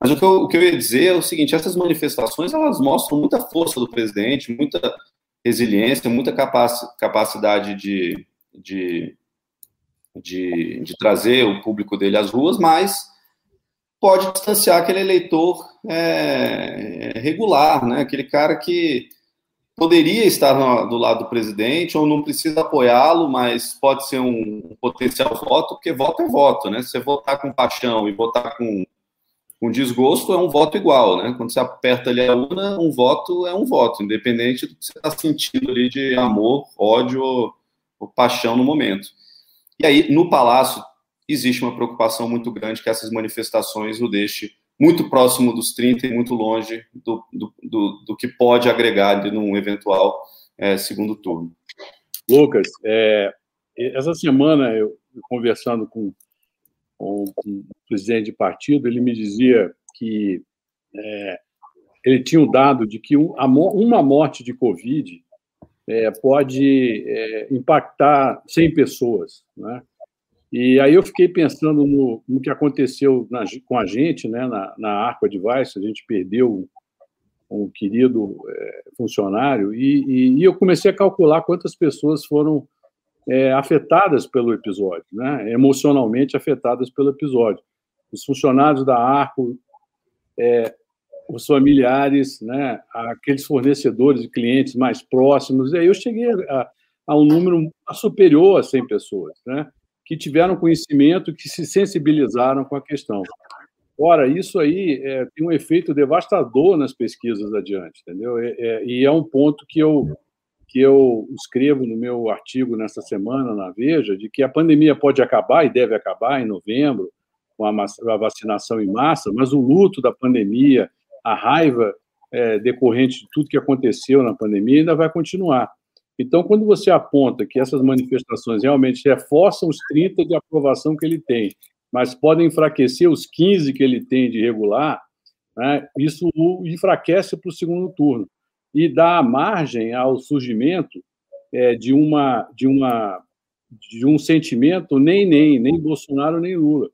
Speaker 3: Mas o que, eu, o que eu ia dizer é o seguinte, essas manifestações, elas mostram muita força do presidente, muita resiliência, muita capacidade de, de, de, de trazer o público dele às ruas, mas pode distanciar aquele eleitor é, regular, né? aquele cara que poderia estar no, do lado do presidente ou não precisa apoiá-lo, mas pode ser um potencial voto, porque voto é voto, né? Se você votar com paixão e votar com, com desgosto, é um voto igual, né? Quando você aperta ali a urna, um voto é um voto, independente do que você está sentindo ali de amor, ódio ou, ou paixão no momento. E aí, no Palácio, existe uma preocupação muito grande que essas manifestações o deixem muito próximo dos 30 e muito longe do, do, do, do que pode agregar num eventual é, segundo turno.
Speaker 1: Lucas, é, essa semana, eu conversando com, com, com, o presidente de partido, ele me dizia que é, ele tinha o dado de que uma morte de Covid é, pode é, impactar 100 pessoas, né? E aí eu fiquei pensando no, no que aconteceu na, com a gente, né, na, na Arco Advice, a gente perdeu um, querido é, funcionário, e, e, e, eu comecei a calcular quantas pessoas foram é, afetadas pelo episódio, né, emocionalmente afetadas pelo episódio. Os funcionários da Arco, é, os familiares, né, aqueles fornecedores e clientes mais próximos, e aí eu cheguei a, a um número superior a 100 pessoas, né, que tiveram conhecimento, que se sensibilizaram com a questão. Ora, isso aí é, tem um efeito devastador nas pesquisas adiante, entendeu? É, é, e é um ponto que eu, que eu escrevo no meu artigo nessa semana na Veja, de que a pandemia pode acabar e deve acabar em novembro, com a vacinação em massa, mas o luto da pandemia, a raiva é, decorrente de tudo que aconteceu na pandemia ainda vai continuar. Então, quando você aponta que essas manifestações realmente reforçam os 30 de aprovação que ele tem, mas podem enfraquecer os 15 que ele tem de regular, né, isso o enfraquece para o segundo turno e dá margem ao surgimento é, de uma de uma de um sentimento nem nem nem Bolsonaro nem Lula.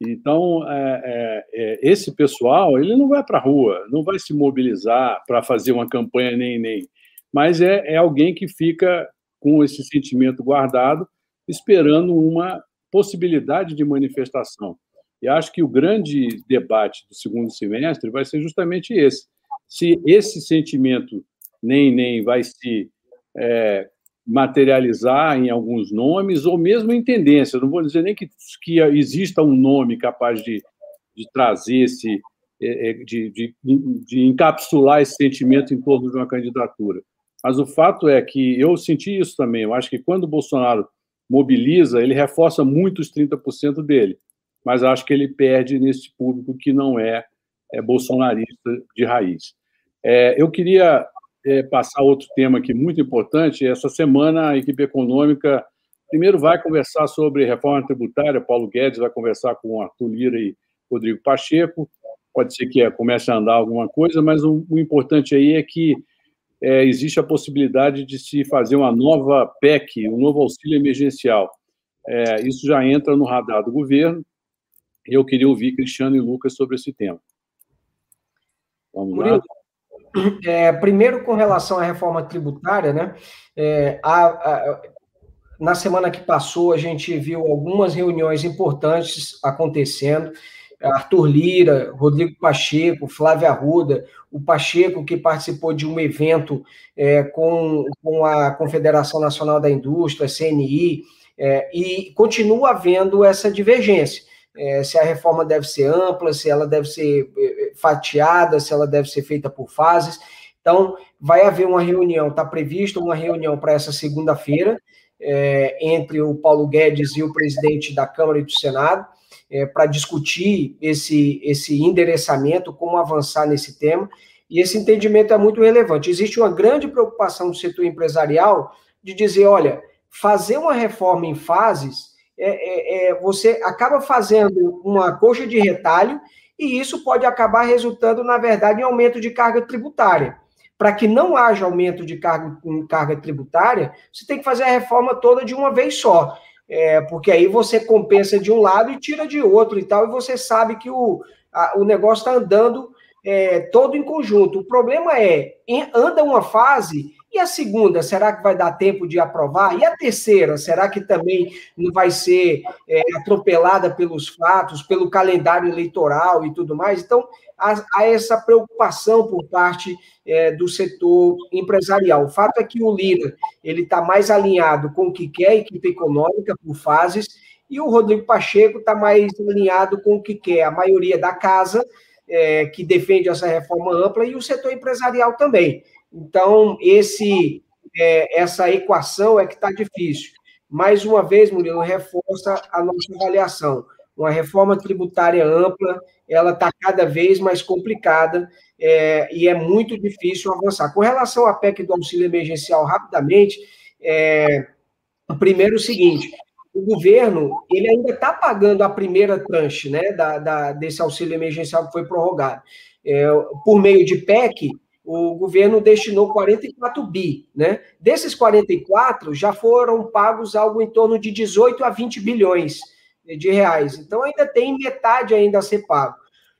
Speaker 1: Então é, é, é esse pessoal ele não vai para a rua, não vai se mobilizar para fazer uma campanha nem nem mas é, é alguém que fica com esse sentimento guardado, esperando uma possibilidade de manifestação. E acho que o grande debate do segundo semestre vai ser justamente esse. Se esse sentimento nem nem vai se é, materializar em alguns nomes, ou mesmo em tendência. Não vou dizer nem que, que exista um nome capaz de, de trazer esse, é, é, de, de, de encapsular esse sentimento em torno de uma candidatura. Mas o fato é que eu senti isso também. Eu acho que quando o Bolsonaro mobiliza, ele reforça muito os 30% dele. Mas acho que ele perde nesse público que não é, é bolsonarista de raiz. É, eu queria é, passar outro tema aqui muito importante. Essa semana, a equipe econômica primeiro vai conversar sobre reforma tributária. Paulo Guedes vai conversar com Arthur Lira e Rodrigo Pacheco. Pode ser que comece a andar alguma coisa, mas o, o importante aí é que é, existe a possibilidade de se fazer uma nova PEC, um novo auxílio emergencial. É, isso já entra no radar do governo. Eu queria ouvir Cristiano e Lucas sobre esse tema.
Speaker 2: Vamos Murilo, lá. É, primeiro, com relação à reforma tributária, né? É, a, a, na semana que passou, a gente viu algumas reuniões importantes acontecendo. Arthur Lira, Rodrigo Pacheco, Flávia Arruda, o Pacheco, que participou de um evento é, com, com a Confederação Nacional da Indústria, CNI, é, e continua havendo essa divergência. É, se a reforma deve ser ampla, se ela deve ser é, fatiada, se ela deve ser feita por fases. Então, vai haver uma reunião, está prevista uma reunião para essa segunda-feira, é, entre o Paulo Guedes e o presidente da Câmara e do Senado é, para discutir esse, esse endereçamento, como avançar nesse tema, e esse entendimento é muito relevante. Existe uma grande preocupação do setor empresarial de dizer: olha, fazer uma reforma em fases, é, é, é, você acaba fazendo uma coxa de retalho, e isso pode acabar resultando, na verdade, em aumento de carga tributária. para que não haja aumento de carga, carga tributária, você tem que fazer a reforma toda de uma vez só. É, porque aí você compensa de um lado e tira de outro e tal, e você sabe que o, a, o negócio está andando é, todo em conjunto. O problema é, anda uma fase e a segunda, será que vai dar tempo de aprovar? E a terceira, será que também não vai ser é, atropelada pelos fatos, pelo calendário eleitoral e tudo mais? Então, há, há essa preocupação por parte é, do setor empresarial. O fato é que o Lira ele está mais alinhado com o que quer a equipe econômica por fases, e o Rodrigo Pacheco está mais alinhado com o que quer a maioria da casa, é, que defende essa reforma ampla, e o setor empresarial também. Então, esse, é, essa equação é que está difícil. Mais uma vez, Murilo, reforça a nossa avaliação. Uma reforma tributária ampla, ela está cada vez mais complicada é, e é muito difícil avançar. Com relação à PEC do auxílio emergencial, rapidamente, é, primeiro o seguinte, o governo ele ainda está pagando a primeira tranche né, da, da, desse auxílio emergencial que foi prorrogado. É, por meio de PEC, o governo destinou 44 bi, né? Desses 44, já foram pagos algo em torno de 18 a 20 bilhões de reais. Então, ainda tem metade ainda a ser pago.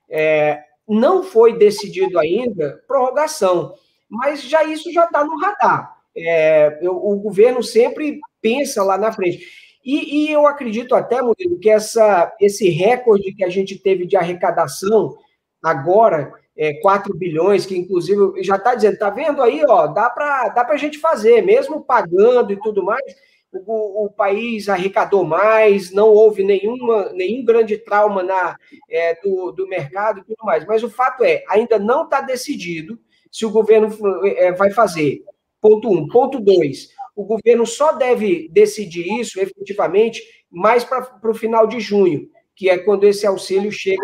Speaker 2: É, não foi decidido ainda prorrogação, mas já isso já está no radar. É, eu, o governo sempre pensa lá na frente. E, e eu acredito até, Murilo, que essa, esse recorde que a gente teve de arrecadação agora é, 4 bilhões, que inclusive já está dizendo, tá vendo aí, ó, dá para dá a gente fazer, mesmo pagando e tudo mais, o, o, país arrecadou mais, não houve nenhuma, nenhum grande trauma na, é, do, do mercado e tudo mais. Mas o fato é, ainda não está decidido se o governo é, vai fazer. Ponto um. Ponto dois, o governo só deve decidir isso efetivamente mais para o final de junho, que é quando esse auxílio chega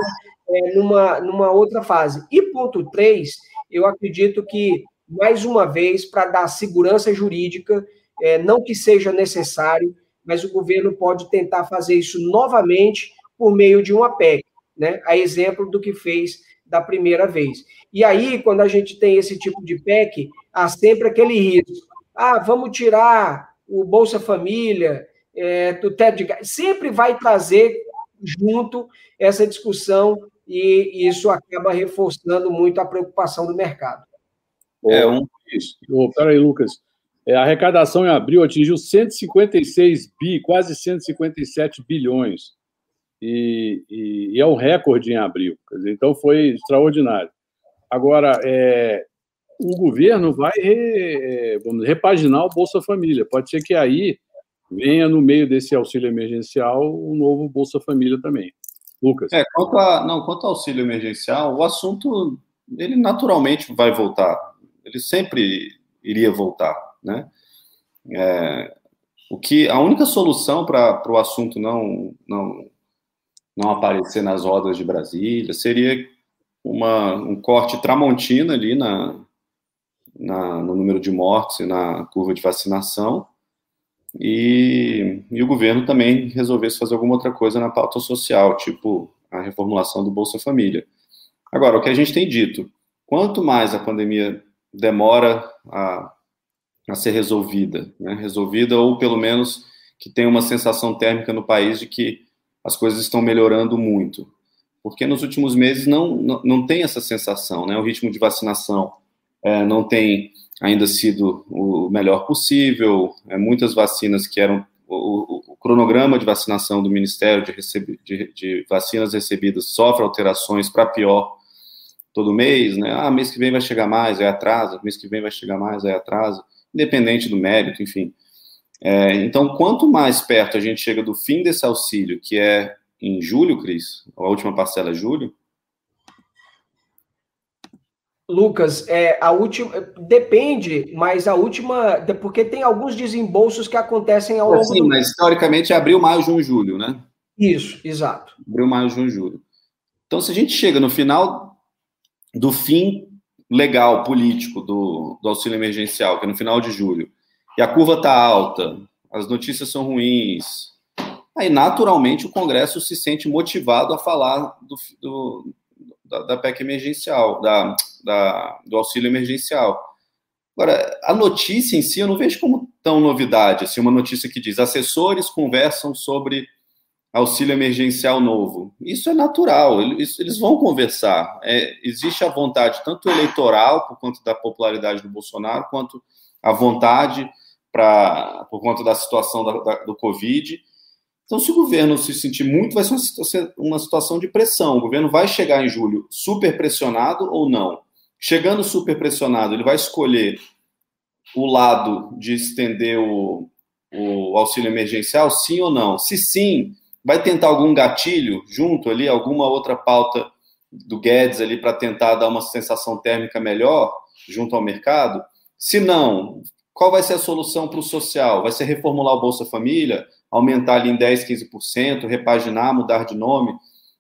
Speaker 2: é, numa, numa outra fase. E ponto três, eu acredito que, mais uma vez, para dar segurança jurídica, é, não que seja necessário, mas o governo pode tentar fazer isso novamente por meio de uma PEC, né? a exemplo do que fez da primeira vez. E aí, quando a gente tem esse tipo de PEC, há sempre aquele risco. Ah, vamos tirar o Bolsa Família, é, do teto de. Sempre vai trazer junto essa discussão e isso acaba reforçando muito a preocupação do mercado.
Speaker 1: É um isso. Oh, peraí, Lucas. É, a arrecadação em abril atingiu 156 bi, quase 157 bilhões. E, e, e é um recorde em abril. Dizer, então foi extraordinário. Agora, é, o governo vai re, é, vamos, repaginar o Bolsa Família. Pode ser que aí venha no meio desse auxílio emergencial o novo Bolsa Família também. Lucas.
Speaker 3: É, quanto, a, não, quanto ao auxílio emergencial, o assunto ele naturalmente vai voltar. Ele sempre iria voltar, né? É, o que a única solução para o assunto não, não não aparecer nas rodas de Brasília seria uma, um corte tramontina ali na, na, no número de mortes e na curva de vacinação e, e o governo também resolvesse fazer alguma outra coisa na pauta social, tipo a reformulação do Bolsa Família. Agora, o que a gente tem dito, quanto mais a pandemia demora a, a ser resolvida, né, resolvida ou pelo menos que tem uma sensação térmica no país de que as coisas estão melhorando muito. Porque nos últimos meses não, não, não tem essa sensação, né? O ritmo de vacinação é, não tem ainda sido o melhor possível. É, muitas vacinas que eram. O, o, cronograma de vacinação do Ministério de, de, de vacinas recebidas sofre alterações para pior todo mês, né? Ah, mês que vem vai chegar mais, aí atrasa, mês que vem vai chegar mais, aí atrasa, independente do mérito, enfim. É, então, quanto mais perto a gente chega do fim desse auxílio, que é em julho, Cris, a última parcela é julho,
Speaker 2: Lucas, é, a última depende, mas a última, porque tem alguns desembolsos que acontecem ao longo
Speaker 3: Sim, do mas historicamente é abril, maio, junho, julho, né?
Speaker 2: Isso, exato.
Speaker 3: Abril, maio, junho, julho. Então, se a gente chega no final do fim legal, político do, do auxílio emergencial, que é no final de julho, e a curva está alta, as notícias são ruins, aí naturalmente o Congresso se sente motivado a falar do, do da, da PEC emergencial, da, da, do auxílio emergencial. Agora, a notícia em si, eu não vejo como tão novidade, assim, uma notícia que diz assessores conversam sobre auxílio emergencial novo. Isso é natural, eles, vão conversar. É, existe a vontade, tanto eleitoral, por conta da popularidade do Bolsonaro, quanto a vontade pra, por conta da situação da, da, do Covid. Então, se o governo se sentir muito, vai ser uma situação de pressão. O governo vai chegar em julho super pressionado ou não? Chegando super pressionado, ele vai escolher o lado de estender o, o auxílio emergencial, sim ou não? Se sim, vai tentar algum gatilho junto ali, alguma outra pauta do Guedes ali para tentar dar uma sensação térmica melhor junto ao mercado? Se não, qual vai ser a solução para o social? Vai ser reformular o Bolsa Família, aumentar ali em 10, 15%, repaginar, mudar de nome?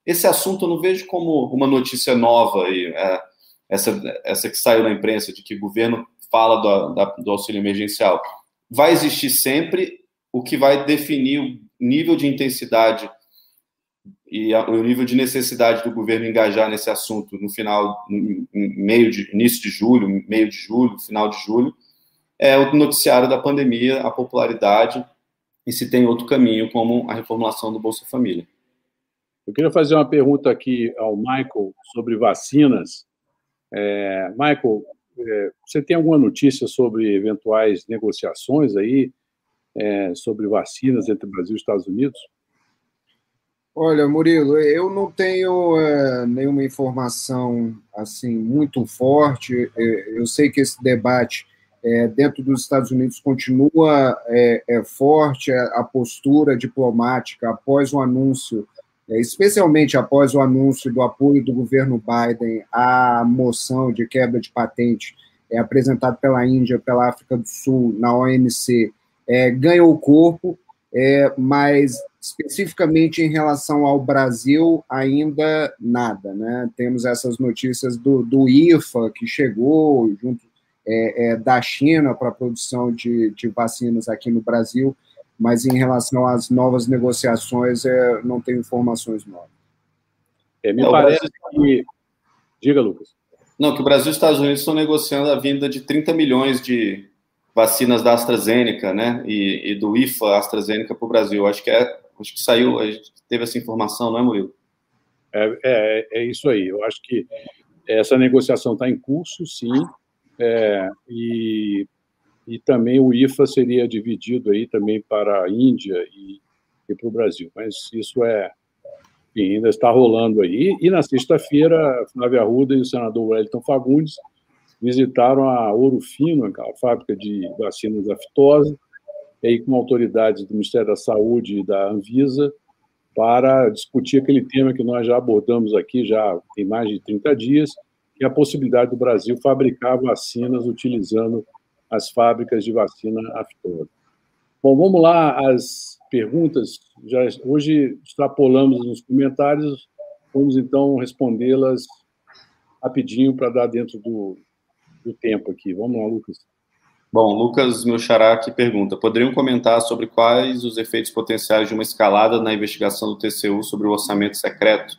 Speaker 3: Esse assunto eu não vejo como uma notícia nova aí. É, essa, essa que saiu na imprensa, de que o governo fala do, da, do auxílio emergencial. Vai existir sempre o que vai definir o nível de intensidade e a, o nível de necessidade do governo engajar nesse assunto no final, no, meio de início de julho, meio de julho, final de julho, é o noticiário da pandemia, a popularidade e se tem outro caminho como a reformulação do Bolsa Família.
Speaker 1: Eu queria fazer uma pergunta aqui ao Michael sobre vacinas. É, Michael, é, você tem alguma notícia sobre eventuais negociações aí é, sobre vacinas entre Brasil e Estados Unidos?
Speaker 4: Olha, Murilo, eu não tenho é, nenhuma informação assim muito forte. É, eu sei que esse debate é, dentro dos Estados Unidos continua é, é forte, a postura diplomática após o anúncio é, especialmente após o anúncio do apoio do governo Biden à moção de quebra de patente é, apresentada pela Índia, pela África do Sul, na OMC, é, ganhou corpo, é, mas especificamente em relação ao Brasil, ainda nada. Né? Temos essas notícias do, do IFA, que chegou junto é, é, da China para a produção de, de vacinas aqui no Brasil, mas em relação às novas negociações, é, não tenho informações novas.
Speaker 1: É, me é, parece Brasil... que. Diga, Lucas.
Speaker 3: Não, que o Brasil e os Estados Unidos estão negociando a vinda de 30 milhões de vacinas da AstraZeneca, né? E, e do IFA AstraZeneca para o Brasil. Acho que é, acho que saiu, a gente teve essa informação, não é, Murilo?
Speaker 1: É, é, é isso aí. Eu acho que essa negociação está em curso, sim. É, e e também o IFA seria dividido aí também para a Índia e, e para o Brasil. Mas isso é ainda está rolando aí. E na sexta-feira, Flávia Arruda e o senador Wellington Fagundes visitaram a Ouro Fino, a fábrica de vacinas da fitose, aí com autoridades do Ministério da Saúde e da Anvisa, para discutir aquele tema que nós já abordamos aqui já tem mais de 30 dias, que é a possibilidade do Brasil fabricar vacinas utilizando as fábricas de vacina aftosa. Bom, vamos lá as perguntas. Já hoje extrapolamos nos comentários, vamos então respondê-las rapidinho para dar dentro do, do tempo aqui. Vamos lá, Lucas.
Speaker 3: Bom, Lucas meu aqui pergunta: poderiam comentar sobre quais os efeitos potenciais de uma escalada na investigação do TCU sobre o orçamento secreto?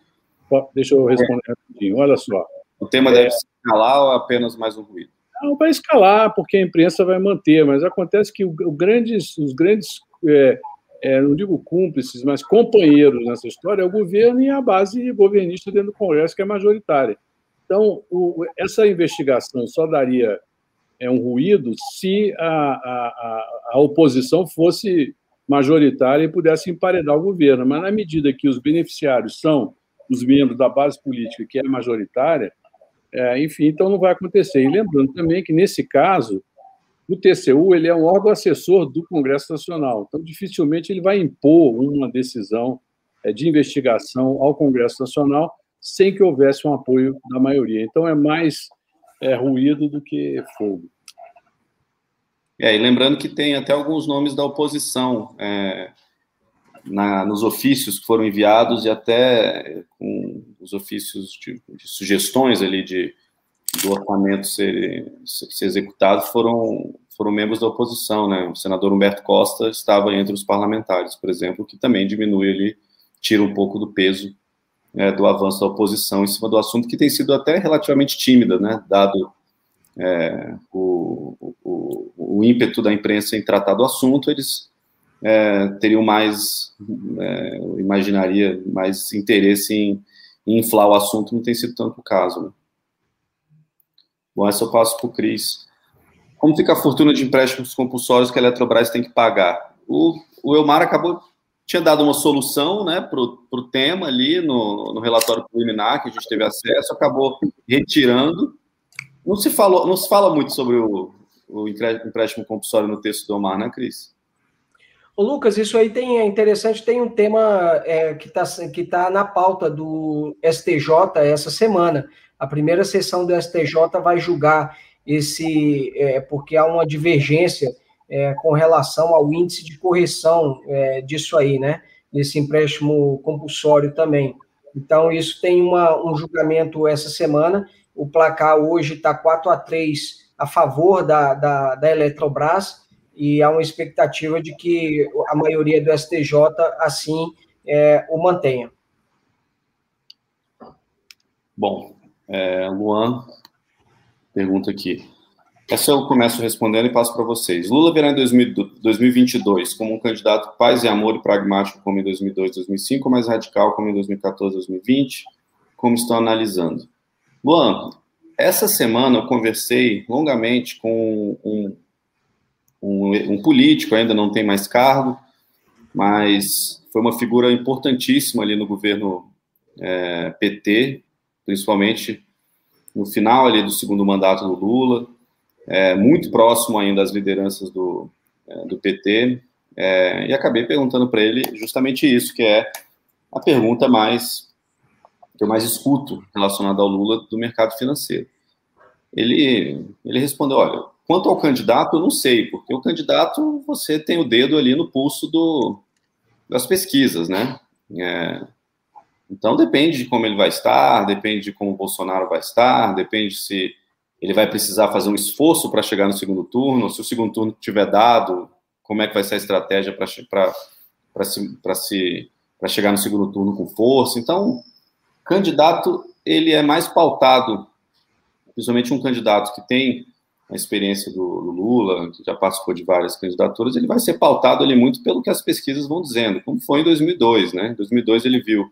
Speaker 1: Deixa eu responder rapidinho. Olha só.
Speaker 3: O tema é... deve se escalar ou apenas mais um ruído?
Speaker 1: Não, vai escalar, porque a imprensa vai manter, mas acontece que o, o grandes, os grandes, é, é, não digo cúmplices, mas companheiros nessa história é o governo e a base governista dentro do Congresso, que é majoritária. Então, o, essa investigação só daria é, um ruído se a, a, a oposição fosse majoritária e pudesse emparedar o governo. Mas, na medida que os beneficiários são os membros da base política, que é majoritária, é, enfim, então não vai acontecer. E lembrando também que, nesse caso, o TCU ele é um órgão assessor do Congresso Nacional, então dificilmente ele vai impor uma decisão é, de investigação ao Congresso Nacional sem que houvesse um apoio da maioria. Então é mais é, ruído do que fogo.
Speaker 3: É, e lembrando que tem até alguns nomes da oposição é, na, nos ofícios que foram enviados e até com os ofícios de, de sugestões ali de, do orçamento ser, ser executado foram, foram membros da oposição, né? O senador Humberto Costa estava entre os parlamentares, por exemplo, que também diminui ali, tira um pouco do peso é, do avanço da oposição em cima do assunto, que tem sido até relativamente tímida, né? Dado é, o, o, o, ímpeto da imprensa em tratar do assunto, eles é, teriam mais, é, eu imaginaria, mais interesse em, em, inflar o assunto, não tem sido tanto o caso. Né? Bom, essa eu passo para o Cris. Como fica a fortuna de empréstimos compulsórios que a Eletrobras tem que pagar? O, o Elmar acabou, tinha dado uma solução né, para o tema ali no, no relatório preliminar que a gente teve acesso, acabou retirando não se, falou, não se fala muito sobre o, o empréstimo compulsório no texto do Omar, né, Cris?
Speaker 2: Ô, Lucas, isso aí tem, é interessante, tem um tema é, que está que tá na pauta do STJ essa semana. A primeira sessão do STJ vai julgar esse, é, porque há uma divergência é, com relação ao índice de correção é, disso aí, né? Nesse empréstimo compulsório também. Então, isso tem uma, um julgamento essa semana o placar hoje está 4 a 3 a favor da, da, da Eletrobras e há uma expectativa de que a maioria do STJ assim é, o mantenha.
Speaker 3: Bom, é, Luan pergunta aqui. Essa eu começo respondendo e passo para vocês. Lula virá em 2022 como um candidato paz e amor e pragmático como em 2002, 2005, ou mais radical como em 2014, 2020? Como estão analisando? Luan, essa semana eu conversei longamente com um, um, um, político, ainda não tem mais cargo, mas foi uma figura importantíssima ali no governo é, PT, principalmente no final ali do segundo mandato do Lula, é, muito próximo ainda às lideranças do, é, do PT, é, e acabei perguntando para ele justamente isso, que é a pergunta mais que eu mais escuto relacionado ao Lula do mercado financeiro. Ele, ele respondeu: olha, quanto ao candidato, eu não sei, porque o candidato você tem o dedo ali no pulso do, das pesquisas, né? É, então depende de como ele vai estar, depende de como o Bolsonaro vai estar, depende se ele vai precisar fazer um esforço para chegar no segundo turno, se o segundo turno tiver dado, como é que vai ser a estratégia para se, se, chegar no segundo turno com força. Então, Candidato, ele é mais pautado, principalmente um candidato que tem a experiência do, Lula, que já participou de várias candidaturas, ele vai ser pautado ali muito pelo que as pesquisas vão dizendo, como foi em 2002, né? Em 2002 ele viu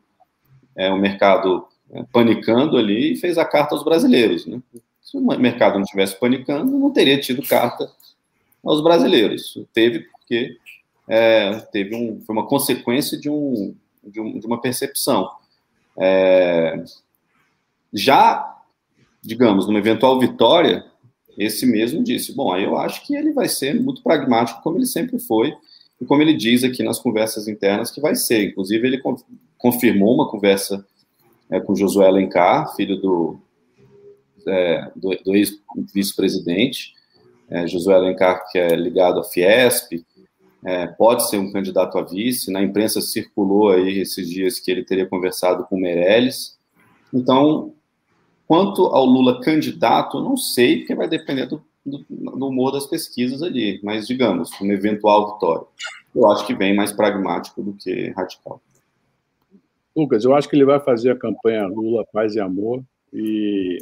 Speaker 3: é, o mercado é, panicando ali e fez a carta aos brasileiros, né? Se o mercado não tivesse panicando, não teria tido carta aos brasileiros. Teve porque é, teve um, foi uma consequência de, um, de, um, de uma percepção. É, já, digamos, numa eventual vitória, esse mesmo disse: Bom, eu acho que ele vai ser muito pragmático, como ele sempre foi, e como ele diz aqui nas conversas internas que vai ser. Inclusive, ele confirmou uma conversa é, com Josué Alencar, filho do, é, do, do ex-vice-presidente, é, Josué Alencar, que é ligado à Fiesp, é, pode ser um candidato a vice. Na imprensa circulou aí esses dias que ele teria conversado com Meirelles. Então, quanto ao Lula candidato, não sei, porque vai depender do, do, do humor das pesquisas ali. Mas, digamos, uma eventual vitória. Eu acho que vem mais pragmático do que radical.
Speaker 1: Lucas, eu acho que ele vai fazer a campanha Lula, Paz e Amor e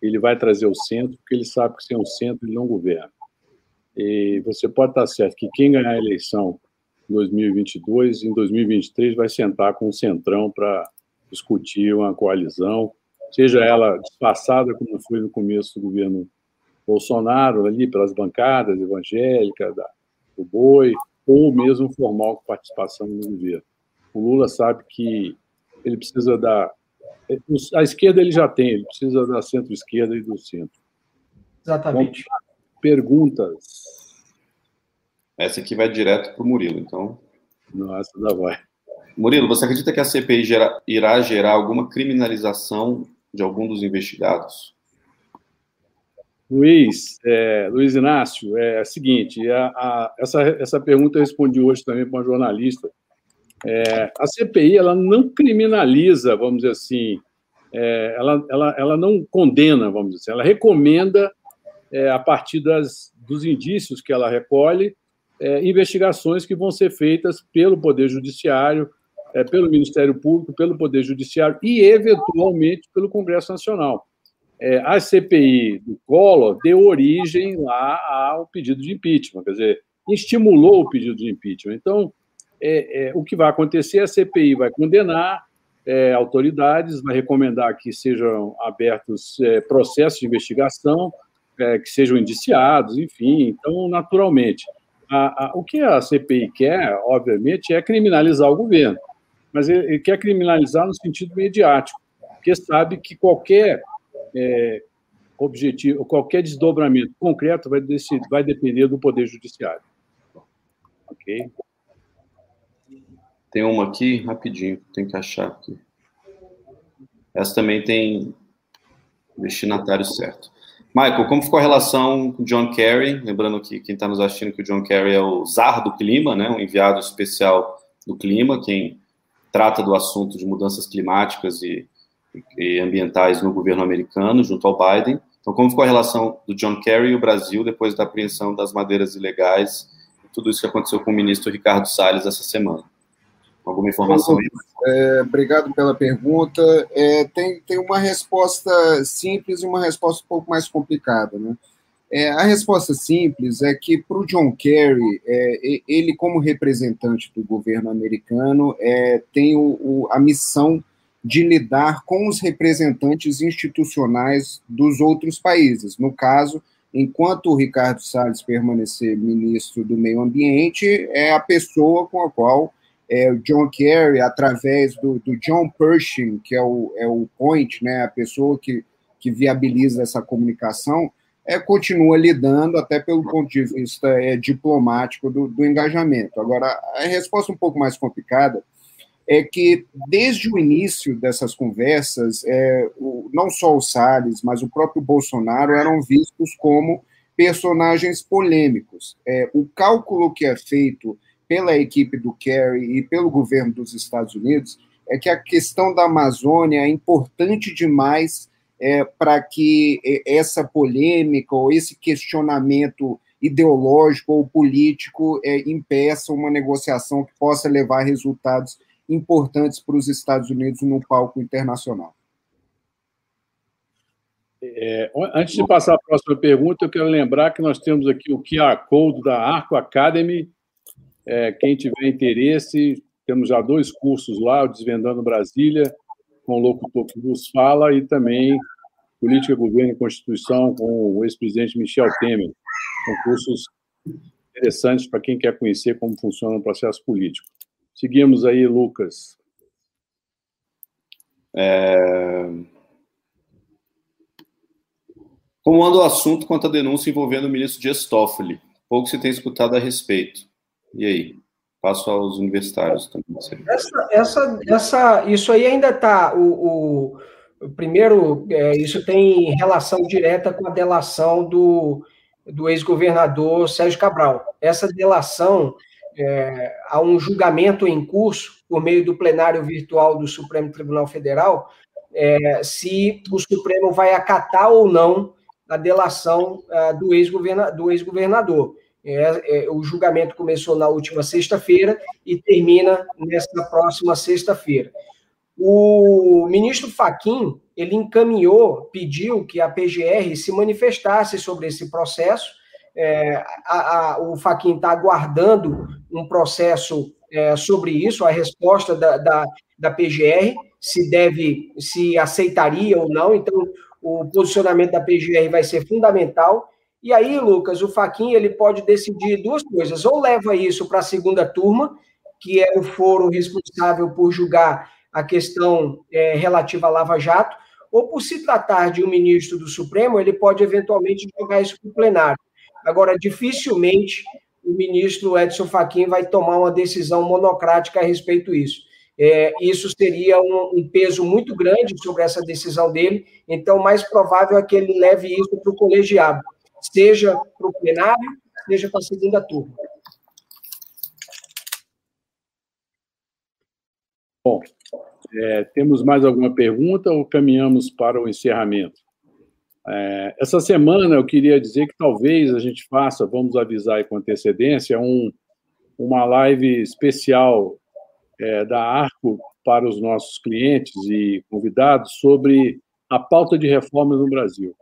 Speaker 1: ele vai trazer o centro, porque ele sabe que sem o centro ele não governa. E você pode estar certo que quem ganhar a eleição em 2022, em 2023, vai sentar com o Centrão para discutir uma coalizão, seja ela disfarçada, como foi no começo do governo Bolsonaro, ali pelas bancadas evangélicas, da, do Boi, ou mesmo formal com participação no governo. O Lula sabe que ele precisa da. A esquerda ele já tem, ele precisa da centro-esquerda e do centro.
Speaker 2: Exatamente.
Speaker 1: Então, perguntas.
Speaker 3: Essa aqui vai direto para o Murilo, então.
Speaker 1: Nossa, ainda vai.
Speaker 3: Murilo, você acredita que a CPI gera, irá gerar alguma criminalização de algum dos investigados?
Speaker 1: Luiz, é, Luiz Inácio, é, o seguinte, a, a, essa, essa pergunta eu respondi hoje também para uma jornalista. É, a CPI ela não criminaliza, vamos dizer assim, é, ela, ela, ela não condena, vamos dizer assim, ela recomenda é, a partir das, dos indícios que ela recolhe, é, investigações que vão ser feitas pelo Poder Judiciário, é, pelo Ministério Público, pelo Poder Judiciário e, eventualmente, pelo Congresso Nacional. é, a CPI do Collor deu origem lá ao pedido de impeachment, quer dizer, estimulou o pedido de impeachment. Então, é, é, o que vai acontecer, a CPI vai condenar é, autoridades, vai recomendar que sejam abertos é, processos de investigação, é, que sejam indiciados, enfim. Então, naturalmente, a, a, o que a CPI quer, obviamente, é criminalizar o governo, mas ele, ele quer criminalizar no sentido mediático, porque sabe que qualquer é, objetivo, qualquer desdobramento concreto vai, decidir, vai depender do Poder Judiciário. Ok?
Speaker 3: Tem uma aqui, rapidinho, tem que achar aqui. Essa também tem destinatário certo. Michael, como ficou a relação com John Kerry? Lembrando que quem está nos assistindo que o John Kerry é o czar do clima, né? um enviado especial do clima, quem trata do assunto de mudanças climáticas e e ambientais no governo americano, junto ao Biden. Então, como ficou a relação do John Kerry e o Brasil depois da apreensão das madeiras ilegais, tudo isso que aconteceu com o ministro Ricardo Salles essa semana? Alguma informação aí?
Speaker 4: É, obrigado pela pergunta. É, tem, tem uma resposta simples e uma resposta um pouco mais complicada. Né? É, a resposta simples é que para o John Kerry, é, ele, como representante do governo americano, é, tem o, o, a missão de lidar com os representantes institucionais dos outros países. No caso, enquanto o Ricardo Salles permanecer ministro do Meio Ambiente, é a pessoa com a qual é, o John Kerry, através do, do, John Pershing, que é o, é o point, né, a pessoa que, que viabiliza essa comunicação, é, continua lidando, até pelo ponto de vista é, diplomático do, do engajamento. Agora, a resposta um pouco mais complicada é que, desde o início dessas conversas, é, o, não só o Salles, mas o próprio Bolsonaro eram vistos como personagens polêmicos. É, o cálculo que é feito pela equipe do Kerry e pelo governo dos Estados Unidos é que a questão da Amazônia é importante demais é, para que é, essa polêmica ou esse questionamento ideológico ou político é, impeça uma negociação que possa levar a resultados importantes para os Estados Unidos no palco internacional.
Speaker 1: É, antes de passar a próxima pergunta, eu quero lembrar que nós temos aqui o QR Code da Arco Academy. É, quem tiver interesse, temos já dois cursos lá, o Desvendando Brasília, com o locutor que nos fala, e também Política, Governo e Constituição, com o ex-presidente Michel Temer. São cursos interessantes para quem quer conhecer como funciona o processo político. Seguimos aí, Lucas.
Speaker 3: É... Como anda o assunto quanto à denúncia envolvendo o ministro Dias Toffoli? Pouco se tem escutado a respeito. E aí? Passo aos universitários também.
Speaker 2: Essa, essa, essa, isso aí ainda está. O, o, primeiro, é, isso tem relação direta com a delação do, do ex-governador Sérgio Cabral. Essa delação é, há um julgamento em curso, por meio do plenário virtual do Supremo Tribunal Federal, é, se o Supremo vai acatar ou não a delação é, do ex-governador. É, é, o julgamento começou na última sexta-feira e termina nesta próxima sexta-feira. O ministro Faquim ele encaminhou, pediu que a PGR se manifestasse sobre esse processo é, a, a, o Faquin está aguardando um processo é, sobre isso, a resposta da, da, da, PGR, se deve, se aceitaria ou não. Então, o posicionamento da PGR vai ser fundamental. E aí, Lucas, o Faquin ele pode decidir duas coisas: ou leva isso para a segunda turma, que é o foro responsável por julgar a questão é, relativa à Lava Jato, ou por se tratar de um ministro do Supremo, ele pode eventualmente jogar isso para o plenário. Agora, dificilmente o ministro Edson Fachin vai tomar uma decisão monocrática a respeito disso. É, isso seria um, um, peso muito grande sobre essa decisão dele, então, mais provável é que ele leve isso para o colegiado, seja para o plenário, seja para a segunda turma.
Speaker 1: Bom, é, temos mais alguma pergunta ou caminhamos para o encerramento? É, essa semana eu queria dizer que talvez a gente faça, vamos avisar com antecedência, um, uma live especial é, da Arco para os nossos clientes e convidados sobre a pauta de reformas no Brasil.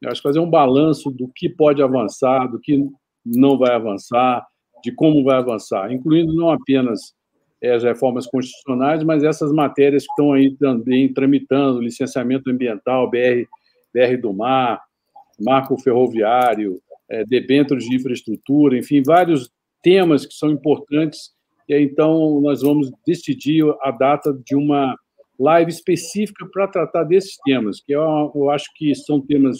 Speaker 1: Eu acho que fazer um balanço do que pode avançar, do que não vai avançar, de como vai avançar, incluindo não apenas é, as reformas constitucionais, mas essas matérias que estão aí também tramitando, licenciamento ambiental, BR, BR do Mar, marco ferroviário, é, debêntures de infraestrutura, enfim, vários temas que são importantes. E então, nós vamos decidir a data de uma live específica para tratar desses temas, que eu, eu acho que são temas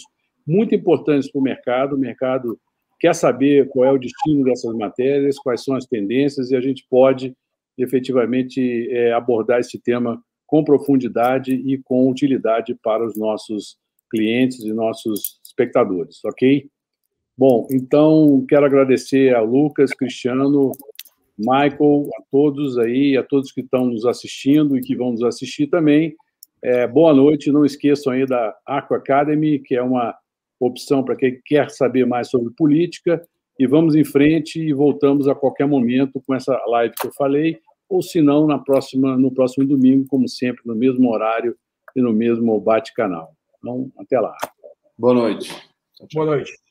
Speaker 1: muito importantes para o mercado. O mercado quer saber qual é o destino dessas matérias, quais são as tendências, e a gente pode efetivamente é, abordar esse tema com profundidade e com utilidade para os nossos clientes e nossos espectadores, ok? Bom, então quero agradecer a Lucas, Cristiano, Michael, a todos aí, a todos que estão nos assistindo e que vão nos assistir também. É, boa noite, não esqueçam aí da Aqua Academy, que é uma opção para quem quer saber mais sobre política. E vamos em frente e voltamos a qualquer momento com essa live que eu falei, ou se não, na próxima, no próximo domingo, como sempre, no mesmo horário e no mesmo bate-canal. Então, até lá.
Speaker 3: Boa noite.
Speaker 2: Boa noite.